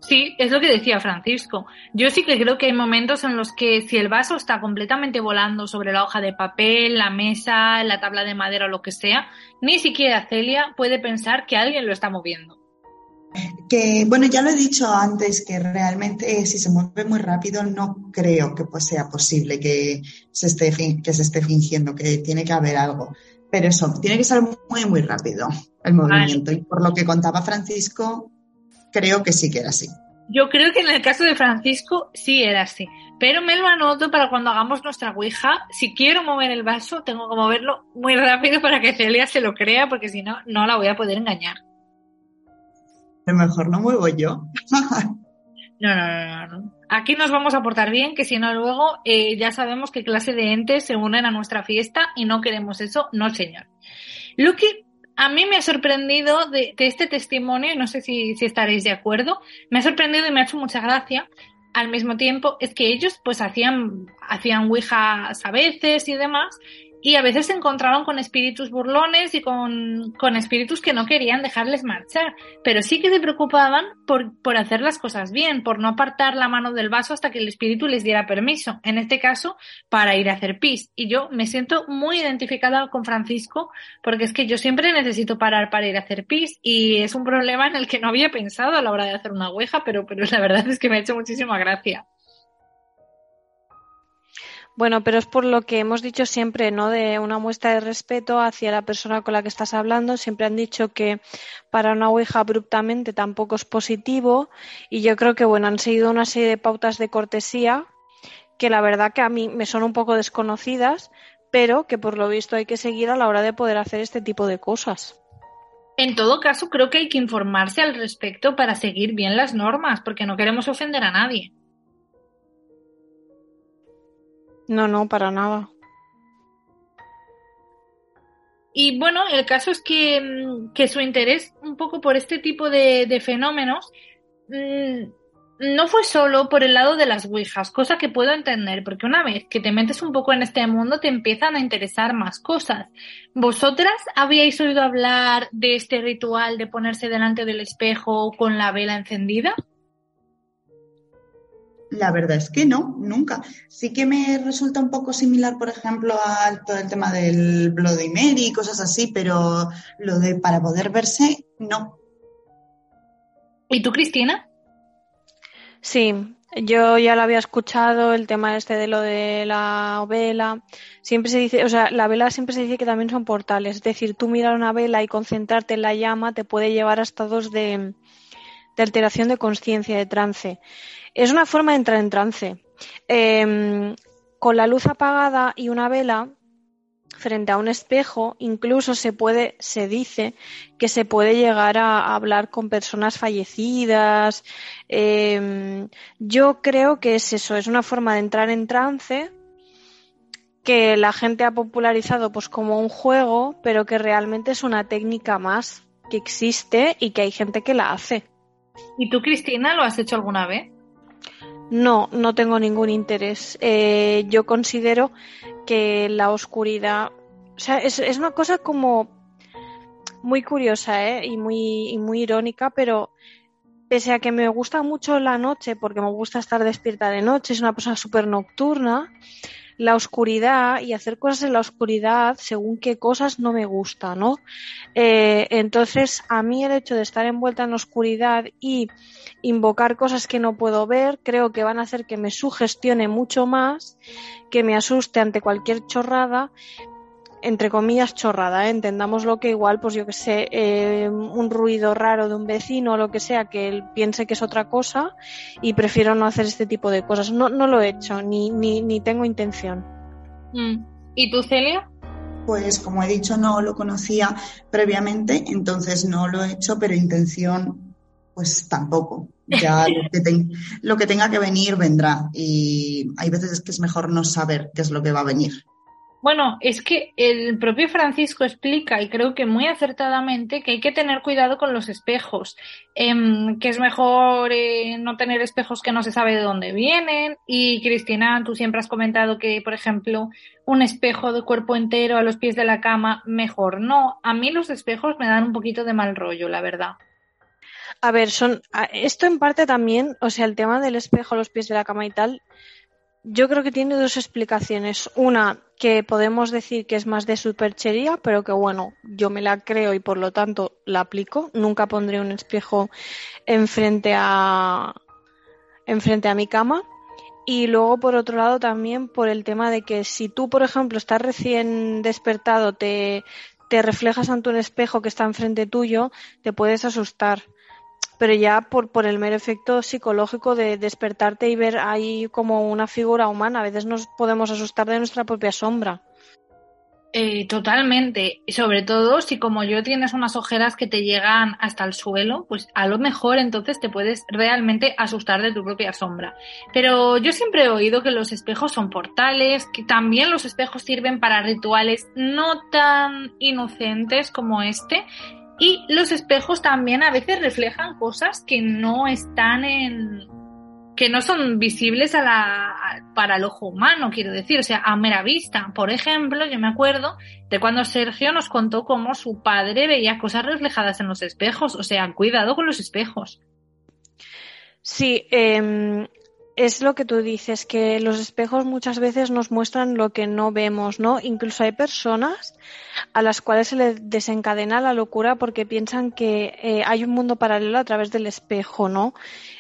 Sí, es lo que decía Francisco. Yo sí que creo que hay momentos en los que si el vaso está completamente volando sobre la hoja de papel, la mesa, la tabla de madera o lo que sea, ni siquiera Celia puede pensar que alguien lo está moviendo. Que, bueno, ya lo he dicho antes, que realmente eh, si se mueve muy rápido no creo que pues, sea posible que se, esté, que se esté fingiendo, que tiene que haber algo. Pero eso, tiene que ser muy, muy rápido el movimiento. Vale. Y por lo que contaba Francisco, creo que sí que era así. Yo creo que en el caso de Francisco sí era así, pero me lo anoto para cuando hagamos nuestra Ouija. Si quiero mover el vaso, tengo que moverlo muy rápido para que Celia se lo crea, porque si no, no la voy a poder engañar. A mejor no muevo yo. no, no, no, no. Aquí nos vamos a portar bien, que si no luego eh, ya sabemos qué clase de entes se unen a nuestra fiesta y no queremos eso, no señor. Lo a mí me ha sorprendido de, este testimonio, no sé si, si, estaréis de acuerdo, me ha sorprendido y me ha hecho mucha gracia. Al mismo tiempo, es que ellos pues hacían, hacían ouijas a veces y demás, y a veces se encontraban con espíritus burlones y con, con, espíritus que no querían dejarles marchar, pero sí que se preocupaban por, por hacer las cosas bien, por no apartar la mano del vaso hasta que el espíritu les diera permiso, en este caso para ir a hacer pis. Y yo me siento muy identificada con Francisco porque es que yo siempre necesito parar para ir a hacer pis y es un problema en el que no había pensado a la hora de hacer una ouija, pero, pero la verdad es que me ha hecho muchísima gracia. Bueno, pero es por lo que hemos dicho siempre, ¿no? De una muestra de respeto hacia la persona con la que estás hablando. Siempre han dicho que para una Ouija abruptamente tampoco es positivo. Y yo creo que, bueno, han seguido una serie de pautas de cortesía que la verdad que a mí me son un poco desconocidas, pero que por lo visto hay que seguir a la hora de poder hacer este tipo de cosas. En todo caso, creo que hay que informarse al respecto para seguir bien las normas, porque no queremos ofender a nadie. No, no, para nada. Y bueno, el caso es que, que, su interés un poco por este tipo de, fenómenos mmm, no fue solo por el lado de las Ouijas, cosa que puedo entender, porque una vez que te metes un poco en este mundo te empiezan a interesar más cosas. ¿Vosotras habíais oído hablar de este ritual de ponerse delante del espejo con la vela encendida? La verdad es que no, nunca. Sí que me resulta un poco similar, por ejemplo, al todo el tema del Bloody Mary y cosas así, pero lo de para poder verse, no. ¿Y tú, Cristina? Sí, yo ya lo había escuchado, el tema este de lo de la vela. Siempre se dice, o sea, la vela siempre se dice que también son portales. Es decir, tú mirar una vela y concentrarte en la llama te puede llevar a estados de, de alteración de conciencia, de trance. Es una forma de entrar en trance. Em, con la luz apagada y una vela, frente a un espejo, incluso se puede, se dice que se puede llegar a hablar con personas fallecidas. Em, yo creo que es eso, es una forma de entrar en trance que la gente ha popularizado pues como un juego, pero que realmente es una técnica más que existe y que hay gente que la hace. ¿Y tú, Cristina, lo has hecho alguna vez? No, no tengo ningún interés. Eh, yo considero que la oscuridad, o sea, es, es una cosa como muy curiosa ¿eh? y, muy, y muy irónica, pero pese a que me gusta mucho la noche, porque me gusta estar despierta de noche, es una persona súper nocturna, la oscuridad y hacer cosas en la oscuridad según qué cosas no me gusta, ¿no? Eh, entonces, a mí el hecho de estar envuelta en la oscuridad y invocar cosas que no puedo ver, creo que van a hacer que me sugestione mucho más, que me asuste ante cualquier chorrada, entre comillas, chorrada, ¿eh? entendamos lo que igual, pues yo que sé, eh, un ruido raro de un vecino o lo que sea, que él piense que es otra cosa y prefiero no hacer este tipo de cosas. No, no lo he hecho, ni, ni, ni tengo intención. Mm. ¿Y tú, Celia? Pues como he dicho, no lo conocía previamente, entonces no lo he hecho, pero intención, pues tampoco. Ya lo que, te, lo que tenga que venir vendrá. Y hay veces que es mejor no saber qué es lo que va a venir. Bueno, es que el propio Francisco explica, y creo que muy acertadamente, que hay que tener cuidado con los espejos, em, que es mejor eh, no tener espejos que no se sabe de dónde vienen. Y Cristina, tú siempre has comentado que, por ejemplo, un espejo de cuerpo entero a los pies de la cama, mejor no. A mí los espejos me dan un poquito de mal rollo, la verdad. A ver, son esto en parte también, o sea, el tema del espejo a los pies de la cama y tal, yo creo que tiene dos explicaciones. Una, que podemos decir que es más de superchería, pero que bueno, yo me la creo y por lo tanto la aplico. Nunca pondré un espejo enfrente a, enfrente a mi cama. Y luego, por otro lado, también por el tema de que si tú, por ejemplo, estás recién despertado, te, te reflejas ante un espejo que está enfrente tuyo, te puedes asustar pero ya por, por el mero efecto psicológico de despertarte y ver ahí como una figura humana. A veces nos podemos asustar de nuestra propia sombra. Eh, totalmente. Y sobre todo si como yo tienes unas ojeras que te llegan hasta el suelo, pues a lo mejor entonces te puedes realmente asustar de tu propia sombra. Pero yo siempre he oído que los espejos son portales, que también los espejos sirven para rituales no tan inocentes como este y los espejos también a veces reflejan cosas que no están en que no son visibles a la, para el ojo humano, quiero decir, o sea, a mera vista. Por ejemplo, yo me acuerdo de cuando Sergio nos contó cómo su padre veía cosas reflejadas en los espejos, o sea, cuidado con los espejos. Sí, eh, es lo que tú dices, que los espejos muchas veces nos muestran lo que no vemos, ¿no? Incluso hay personas a las cuales se les desencadena la locura porque piensan que eh, hay un mundo paralelo a través del espejo, ¿no?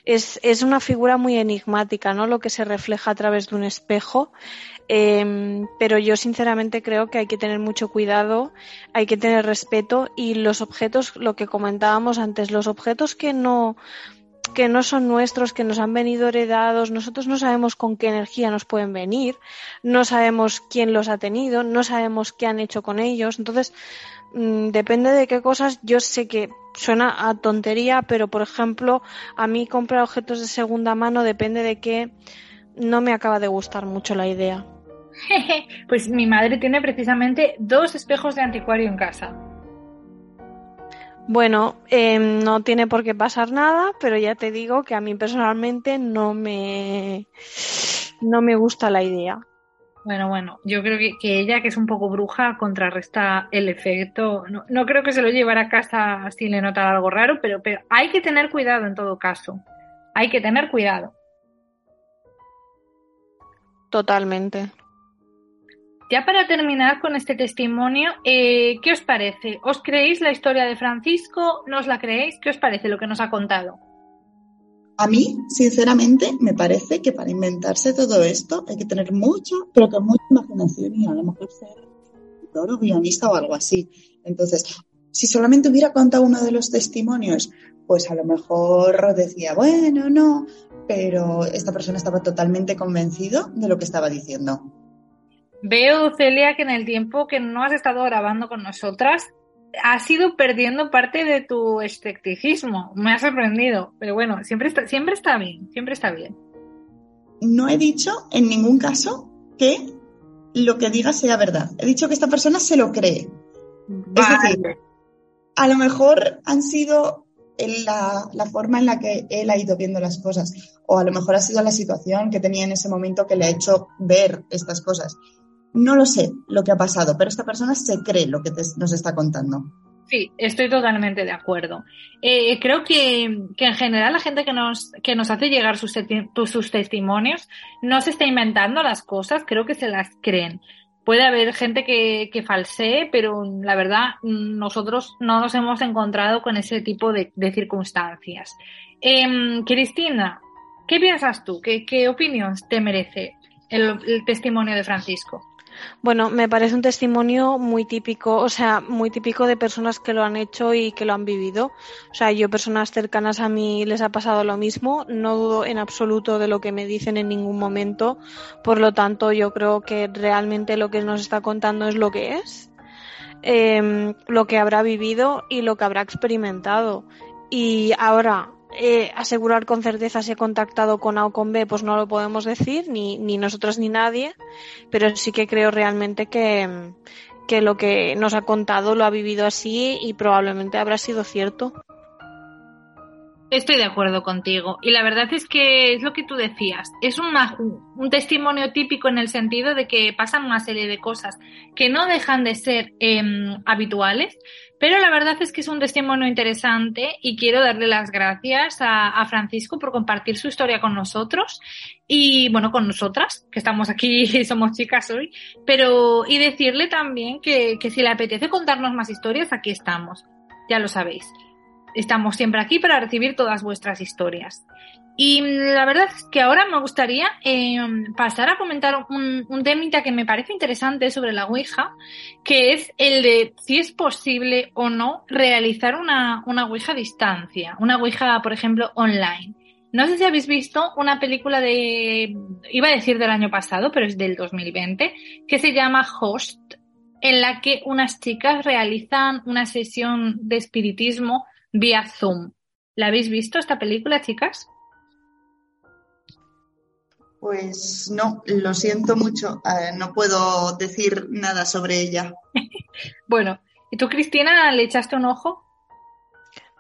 Es, es una figura muy enigmática, ¿no? Lo que se refleja a través de un espejo. Eh, pero yo sinceramente creo que hay que tener mucho cuidado, hay que tener respeto y los objetos, lo que comentábamos antes, los objetos que no que no son nuestros, que nos han venido heredados, nosotros no sabemos con qué energía nos pueden venir, no sabemos quién los ha tenido, no sabemos qué han hecho con ellos, entonces mm, depende de qué cosas, yo sé que suena a tontería, pero por ejemplo, a mí comprar objetos de segunda mano depende de qué, no me acaba de gustar mucho la idea. pues mi madre tiene precisamente dos espejos de anticuario en casa. Bueno, eh, no tiene por qué pasar nada, pero ya te digo que a mí personalmente no me, no me gusta la idea. Bueno, bueno, yo creo que, que ella, que es un poco bruja, contrarresta el efecto. No, no creo que se lo llevara a casa si le nota algo raro, pero, pero hay que tener cuidado en todo caso. Hay que tener cuidado. Totalmente. Ya para terminar con este testimonio, eh, ¿qué os parece? ¿Os creéis la historia de Francisco? ¿No os la creéis? ¿Qué os parece lo que nos ha contado? A mí, sinceramente, me parece que para inventarse todo esto hay que tener mucha, pero que mucha imaginación y a lo mejor ser escritor o guionista o algo así. Entonces, si solamente hubiera contado uno de los testimonios, pues a lo mejor decía, bueno, no, pero esta persona estaba totalmente convencido de lo que estaba diciendo. Veo, Celia, que en el tiempo que no has estado grabando con nosotras, has ido perdiendo parte de tu escepticismo. Me ha sorprendido, pero bueno, siempre está, siempre está bien, siempre está bien. No he dicho en ningún caso que lo que diga sea verdad. He dicho que esta persona se lo cree. Es decir, a lo mejor han sido en la, la forma en la que él ha ido viendo las cosas, o a lo mejor ha sido la situación que tenía en ese momento que le ha hecho ver estas cosas. No lo sé lo que ha pasado, pero esta persona se cree lo que te- nos está contando. Sí, estoy totalmente de acuerdo. Eh, creo que, en general la gente que nos, que nos hace llegar sus, testi- sus testimonios no se está inventando las cosas, creo que se las creen. Puede haber gente que, falsee, pero la verdad nosotros no nos hemos encontrado con ese tipo de, circunstancias. Em, Cristina, ¿qué piensas tú? ¿Qué, opinión te merece el testimonio de Francisco? Bueno, me parece un testimonio muy típico, o sea, muy típico de personas que lo han hecho y que lo han vivido. O sea, yo personas cercanas a mí les ha pasado lo mismo, no dudo en absoluto de lo que me dicen en ningún momento, por lo tanto yo creo que realmente lo que nos está contando es lo que es, eh, lo que habrá vivido y lo que habrá experimentado. Y ahora, eh, asegurar con certeza si he contactado con A o con B, pues no lo podemos decir, ni, ni nosotros ni nadie, pero sí que creo realmente que, que lo que nos ha contado lo ha vivido así y probablemente habrá sido cierto. Estoy de acuerdo contigo. Y la verdad es que es lo que tú decías. Es una- un testimonio típico en el sentido de que pasan una serie de cosas que no dejan de ser em, habituales, pero la verdad es que es un testimonio interesante y quiero darle las gracias a, Francisco por compartir su historia con nosotros y, bueno, con nosotras, que estamos aquí y somos chicas hoy, pero y decirle también que si le apetece contarnos más historias, aquí estamos. Ya lo sabéis. Estamos siempre aquí para recibir todas vuestras historias. Y mm, la verdad es que ahora me gustaría eh, pasar a comentar un, un temita que me parece interesante sobre la Ouija, que es el de si es posible o no realizar una, una Ouija a distancia, una Ouija, por ejemplo, online. No sé si habéis visto una película de, iba a decir del año pasado, pero es del 2020, que se llama Host, en la que unas chicas realizan una sesión de espiritismo vía Zoom. ¿La habéis visto esta película, chicas? Pues no, lo siento mucho, eh, no puedo decir nada sobre ella. Bueno, ¿y tú, Cristina, le echaste un ojo?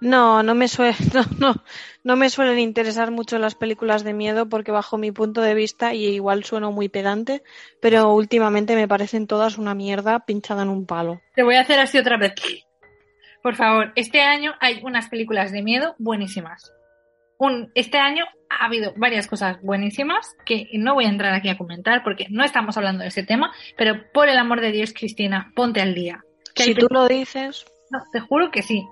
No, no me, suele, no, no, no me suelen interesar mucho las películas de miedo porque bajo mi punto de vista, y igual sueno muy pedante, pero últimamente me parecen todas una mierda pinchada en un palo. Te voy a hacer así otra vez. Por favor, este año hay unas películas de miedo buenísimas. Un, este año ha habido varias cosas buenísimas que no voy a entrar aquí a comentar porque no estamos hablando de ese tema, pero por el amor de Dios, Cristina, ponte al día. Si tú lo dices, No, te juro que sí.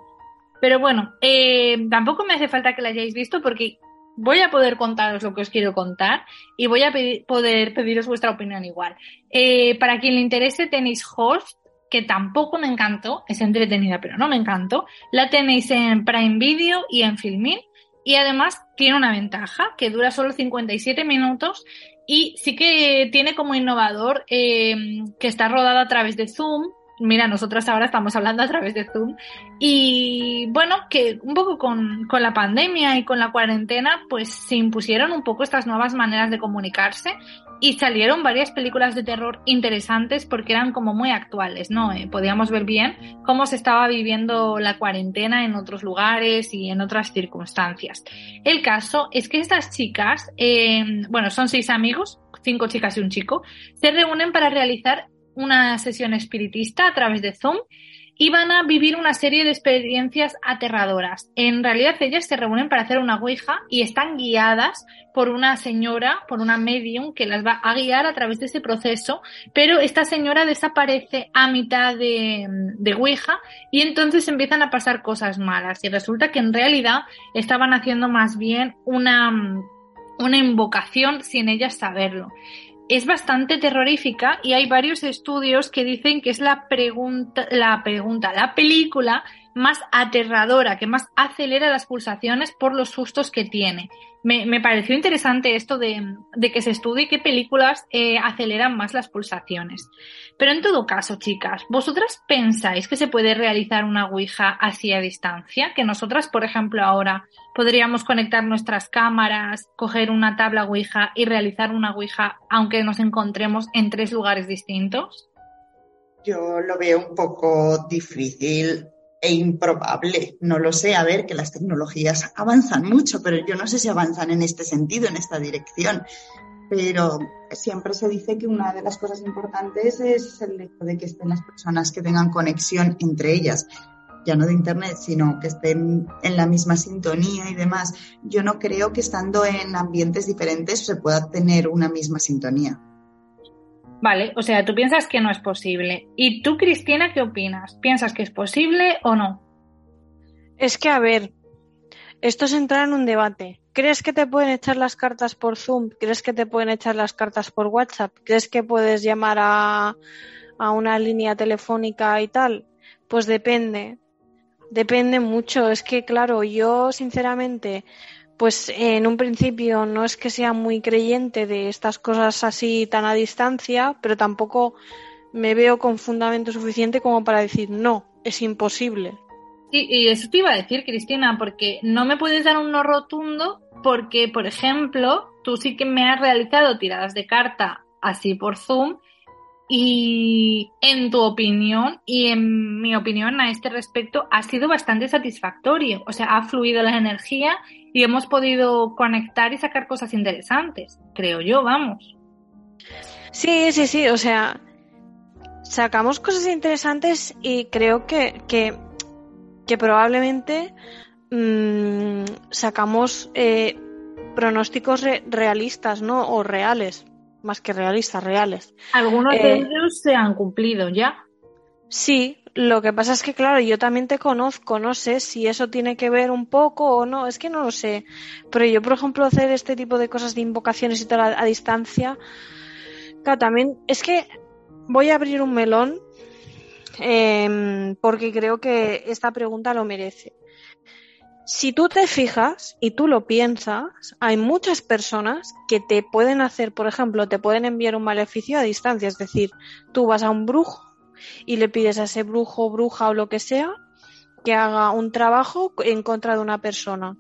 Pero bueno, eh, tampoco me hace falta que la hayáis visto porque voy a poder contaros lo que os quiero contar y voy a poder pediros vuestra opinión igual. Eh, para quien le interese, tenéis Host, que tampoco me encantó, es entretenida, pero no me encantó. La tenéis en Prime Video y en Filmin. Y además tiene una ventaja, que dura solo 57 minutos y sí que tiene como innovador eh, que está rodada a través de Zoom, mira, nosotros ahora estamos hablando a través de Zoom y bueno, que un poco con, con, la pandemia y con la cuarentena, pues se impusieron un poco estas nuevas maneras de comunicarse y salieron varias películas de terror interesantes porque eran como muy actuales, ¿no? Eh, podíamos ver bien cómo se estaba viviendo la cuarentena en otros lugares y en otras circunstancias. El caso es que estas chicas, eh, bueno, son seis amigos, cinco chicas y un chico, se reúnen para realizar una sesión espiritista a través de Zoom y van a vivir una serie de experiencias aterradoras. En realidad ellas se reúnen para hacer una ouija y están guiadas por una señora, por una medium que las va a guiar a través de ese proceso, pero esta señora desaparece a mitad de, de ouija y entonces empiezan a pasar cosas malas y resulta que en realidad estaban haciendo más bien una, una invocación sin ellas saberlo es bastante terrorífica y hay varios estudios que dicen que es la pregunta, la pregunta, la película más aterradora, que más acelera las pulsaciones por los sustos que tiene. Me, me pareció interesante esto de, de, que se estudie qué películas eh, aceleran más las pulsaciones. Pero en todo caso, chicas, ¿vosotras pensáis que se puede realizar una Ouija así a distancia? Que nosotras, por ejemplo, ahora podríamos conectar nuestras cámaras, coger una tabla Ouija y realizar una Ouija aunque nos encontremos en tres lugares distintos? Yo lo veo un poco difícil e improbable. No lo sé, a ver, que las tecnologías avanzan mucho, pero yo no sé si avanzan en este sentido, en esta dirección. Pero siempre se dice que una de las cosas importantes es el hecho de que estén las personas que tengan conexión entre ellas, ya no de Internet, sino que estén en la misma sintonía y demás. Yo no creo que estando en ambientes diferentes se pueda tener una misma sintonía. Vale, o sea, tú piensas que no es posible. ¿Y tú, Cristina, qué opinas? ¿Piensas que es posible o no? Es que, a ver, esto es entrar en un debate. ¿Crees que te pueden echar las cartas por Zoom? ¿Crees que te pueden echar las cartas por WhatsApp? ¿Crees que puedes llamar a, a una línea telefónica y tal? Pues depende. Depende mucho. Es que, claro, yo sinceramente pues en un principio no es que sea muy creyente de estas cosas así tan a distancia, pero tampoco me veo con fundamento suficiente como para decir no, es imposible. Sí, y eso te iba a decir, Cristina, porque no me puedes dar un no rotundo porque, por ejemplo, tú sí que me has realizado tiradas de carta así por Zoom y en tu opinión y en mi opinión a este respecto ha sido bastante satisfactorio. O sea, ha fluido la energía y hemos podido conectar y sacar cosas interesantes, creo yo, vamos. Sí, sí, sí, o sea, sacamos cosas interesantes y creo que, que, que probablemente mmm, sacamos eh, pronósticos re realistas, ¿no? O reales más que realistas, reales. Algunos de eh, ellos se han cumplido ya. Sí, lo que pasa es que, claro, yo también te conozco, no sé si eso tiene que ver un poco o no, es que no lo sé. Pero yo, por ejemplo, hacer este tipo de cosas de invocaciones y tal a, distancia, también es que voy a abrir un melón eh, porque creo que esta pregunta lo merece. Si tú te fijas y tú lo piensas, hay muchas personas que te pueden hacer, por ejemplo, te pueden enviar un maleficio a distancia. Es decir, tú vas a un brujo y le pides a ese brujo, bruja o lo que sea que haga un trabajo en contra de una persona.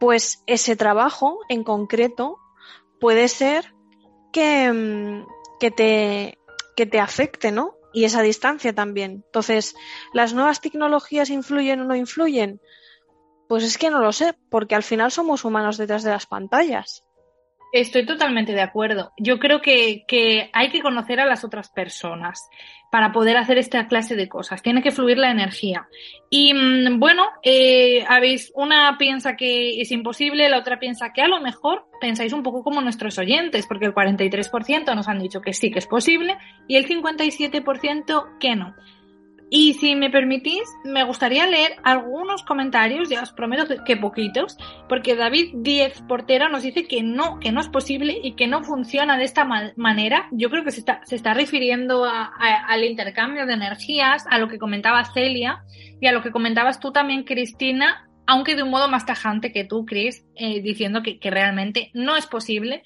Pues ese trabajo en concreto puede ser que, mm, que, te, que te afecte, ¿no? Y esa distancia también. Entonces, ¿las nuevas tecnologías influyen o no influyen? Pues es que no lo sé, porque al final somos humanos detrás de las pantallas. Estoy totalmente de acuerdo. Yo creo que, que, hay que conocer a las otras personas para poder hacer esta clase de cosas. Tiene que fluir la energía. Y mm, bueno, eh, habéis, una piensa que es imposible, la otra piensa que a lo mejor pensáis un poco como nuestros oyentes, porque el 43% nos han dicho que sí que es posible y el 57% que no. Y si me permitís, me gustaría leer algunos comentarios, ya os prometo que poquitos, porque David Diez Portero nos dice que no, que no es posible y que no funciona de esta manera. Yo creo que se está, se está refiriendo al intercambio de energías, a lo que comentaba Celia y a lo que comentabas tú también, Cristina, aunque de un modo más tajante que tú, Chris, eh, diciendo que, que realmente no es posible.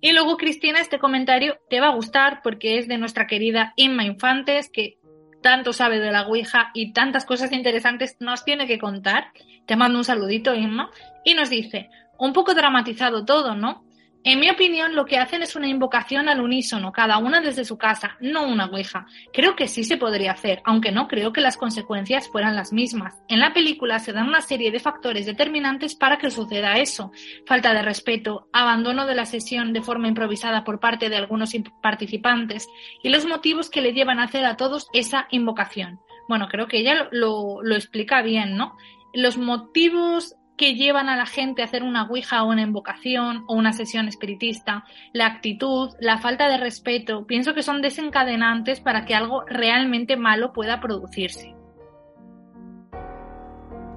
Y luego, Cristina, este comentario te va a gustar porque es de nuestra querida Inma Infantes, que tanto sabe de la Ouija y tantas cosas interesantes nos tiene que contar. Te mando un saludito, Inma. Y nos dice, un poco dramatizado todo, ¿no? En mi opinión, lo que hacen es una invocación al unísono, cada una desde su casa, no una ouija. Creo que sí se podría hacer, aunque no creo que las consecuencias fueran las mismas. En la película se dan una serie de factores determinantes para que suceda eso. Falta de respeto, abandono de la sesión de forma improvisada por parte de algunos participantes y los motivos que le llevan a hacer a todos esa invocación. Bueno, creo que ella lo, lo explica bien, ¿no? Los motivos que llevan a la gente a hacer una ouija o una invocación o una sesión espiritista, la actitud, la falta de respeto, pienso que son desencadenantes para que algo realmente malo pueda producirse.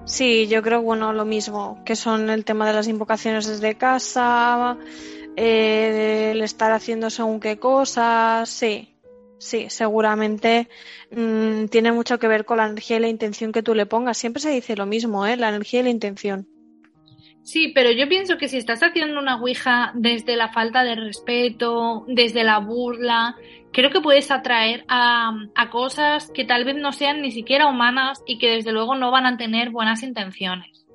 Sí, yo creo, bueno, lo mismo, que son el tema de las invocaciones desde casa, eh, el estar haciendo según qué cosas, sí, sí, seguramente mmm, tiene mucho que ver con la energía y la intención que tú le pongas. Siempre se dice lo mismo, ¿eh? La energía y la intención. Sí, pero yo pienso que si estás haciendo una Ouija desde la falta de respeto, desde la burla, creo que puedes atraer a, a, cosas que tal vez no sean ni siquiera humanas y que desde luego no van a tener buenas intenciones.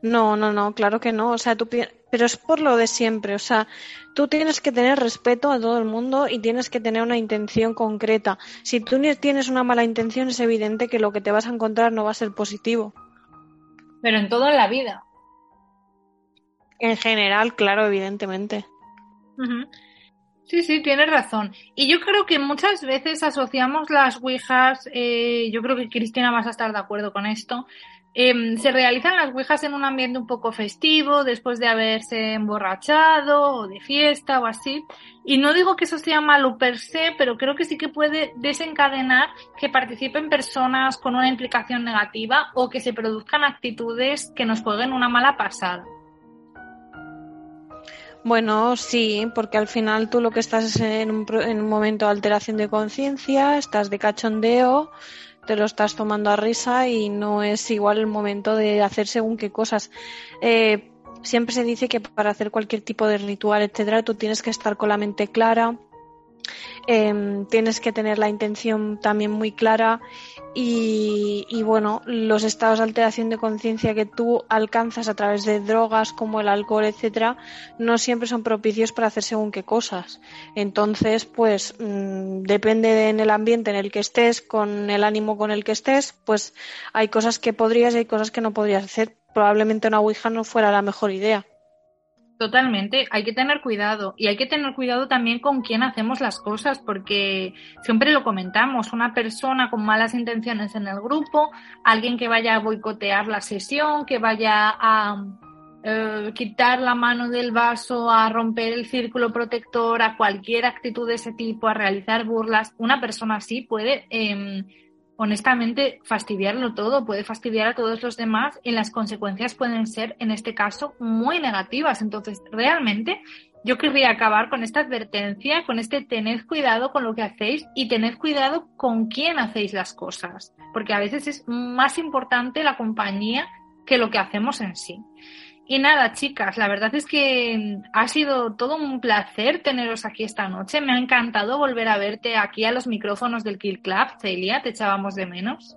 No, no, no, claro que no. O sea, tú, pero es por lo de siempre. O sea, tú tienes que tener respeto a todo el mundo y tienes que tener una intención concreta. Si tú tienes una mala intención, es evidente que lo que te vas a encontrar no va a ser positivo. Pero en toda la vida. En general, claro, evidentemente. Uh -huh. Sí, sí, tienes razón. Y yo creo que muchas veces asociamos las Ouijas, eh, yo creo que Cristina vas a estar de acuerdo con esto, eh, se realizan las Ouijas en un ambiente un poco festivo, después de haberse emborrachado o de fiesta o así. Y no digo que eso sea malo per se, pero creo que sí que puede desencadenar que participen personas con una implicación negativa o que se produzcan actitudes que nos jueguen una mala pasada. Bueno, sí, porque al final tú lo que estás es en un, en un momento de alteración de conciencia, estás de cachondeo, te lo estás tomando a risa y no es igual el momento de hacer según qué cosas. Eh, siempre se dice que para hacer cualquier tipo de ritual, etcétera, tú tienes que estar con la mente clara, eh, tienes que tener la intención también muy clara y, bueno, los estados de alteración de conciencia que tú alcanzas a través de drogas como el alcohol, etcétera, no siempre son propicios para hacer según qué cosas. Entonces, pues mmm, depende de en el ambiente en el que estés, con el ánimo con el que estés, pues hay cosas que podrías y hay cosas que no podrías hacer. Probablemente una Ouija no fuera la mejor idea. Totalmente, hay que tener cuidado y hay que tener cuidado también con quién hacemos las cosas porque siempre lo comentamos, una persona con malas intenciones en el grupo, alguien que vaya a boicotear la sesión, que vaya a eh, quitar la mano del vaso, a romper el círculo protector, a cualquier actitud de ese tipo, a realizar burlas, una persona así puede... Eh, honestamente fastidiarlo todo, puede fastidiar a todos los demás y las consecuencias pueden ser, en este caso, muy negativas. Entonces, realmente, yo querría acabar con esta advertencia, con este tened cuidado con lo que hacéis y tened cuidado con quién hacéis las cosas, porque a veces es más importante la compañía que lo que hacemos en sí. Y nada, chicas, la verdad es que ha sido todo un placer teneros aquí esta noche. Me ha encantado volver a verte aquí a los micrófonos del Kill Club. Celia, te echábamos de menos.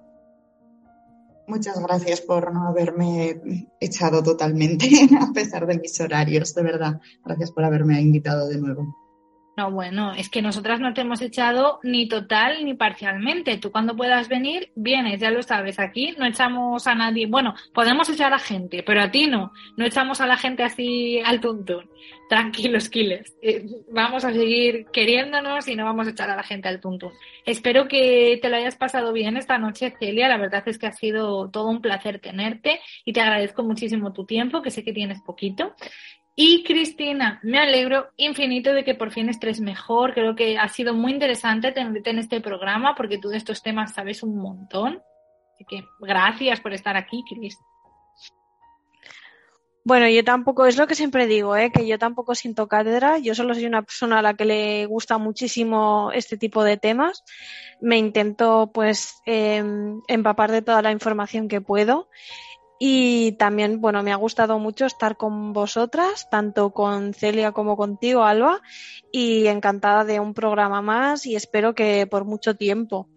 Muchas gracias por no haberme echado totalmente, a pesar de mis horarios, de verdad. Gracias por haberme invitado de nuevo. No, bueno, es que nosotras no te hemos echado ni total ni parcialmente. Tú cuando puedas venir, vienes, ya lo sabes. Aquí no echamos a nadie. Bueno, podemos echar a gente, pero a ti no. No echamos a la gente así al tuntún. Tranquilos, Kiles. Eh, vamos a seguir queriéndonos y no vamos a echar a la gente al tuntún. Espero que te lo hayas pasado bien esta noche, Celia. La verdad es que ha sido todo un placer tenerte y te agradezco muchísimo tu tiempo, que sé que tienes poquito. Y Cristina, me alegro infinito de que por fin estés mejor. Creo que ha sido muy interesante tenerte en este programa porque tú de estos temas sabes un montón. Así que gracias por estar aquí, Cris. Bueno, yo tampoco, es lo que siempre digo, ¿eh? que yo tampoco siento cátedra, yo solo soy una persona a la que le gusta muchísimo este tipo de temas. Me intento pues eh, empapar de toda la información que puedo Y también, bueno, me ha gustado mucho estar con vosotras, tanto con Celia como contigo, Alba, y encantada de un programa más y espero que por mucho tiempo.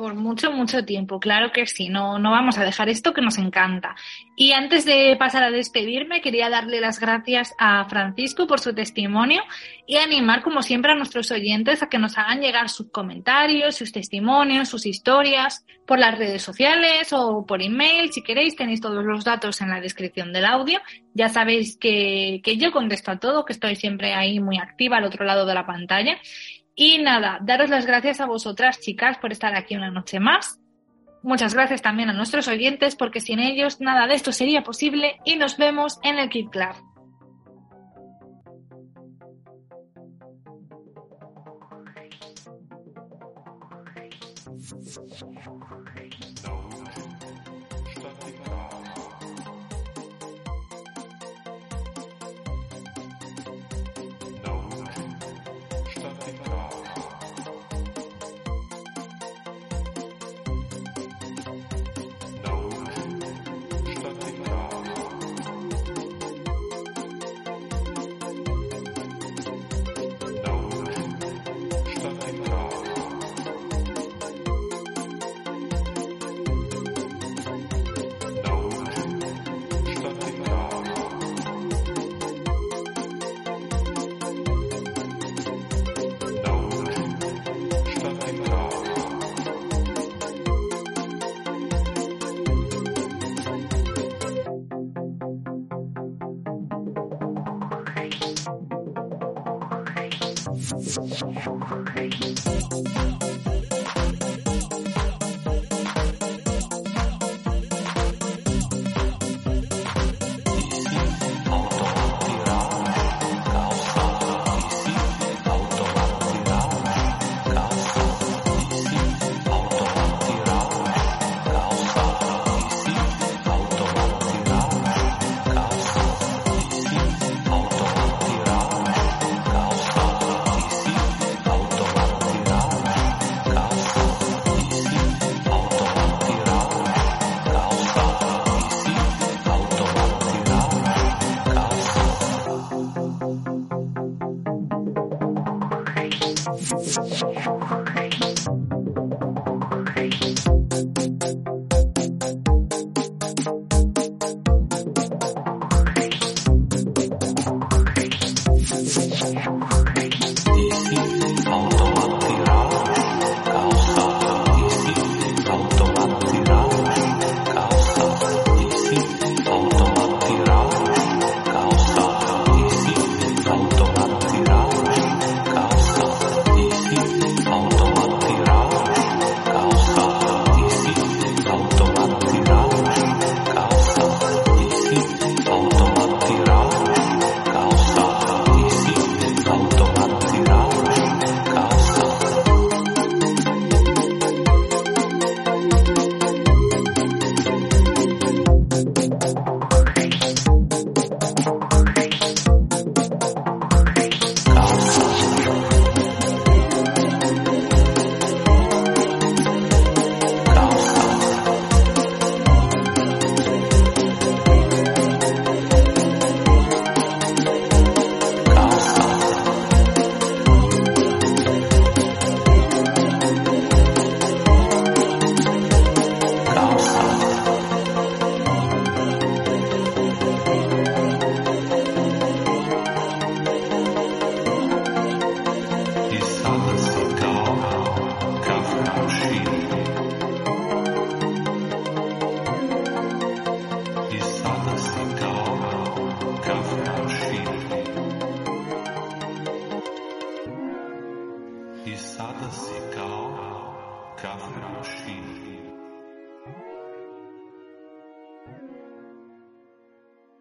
Por mucho, mucho tiempo, claro que sí, no, no vamos a dejar esto que nos encanta. Y antes de pasar a despedirme, quería darle las gracias a Francisco por su testimonio y animar, como siempre, a nuestros oyentes a que nos hagan llegar sus comentarios, sus testimonios, sus historias por las redes sociales o por email. Si queréis, tenéis todos los datos en la descripción del audio. Ya sabéis que, que yo contesto a todo, que estoy siempre ahí muy activa al otro lado de la pantalla. Y nada, daros las gracias a vosotras, chicas, por estar aquí una noche más. Muchas gracias también a nuestros oyentes, porque sin ellos nada de esto sería posible. Y nos vemos en el Kid Club.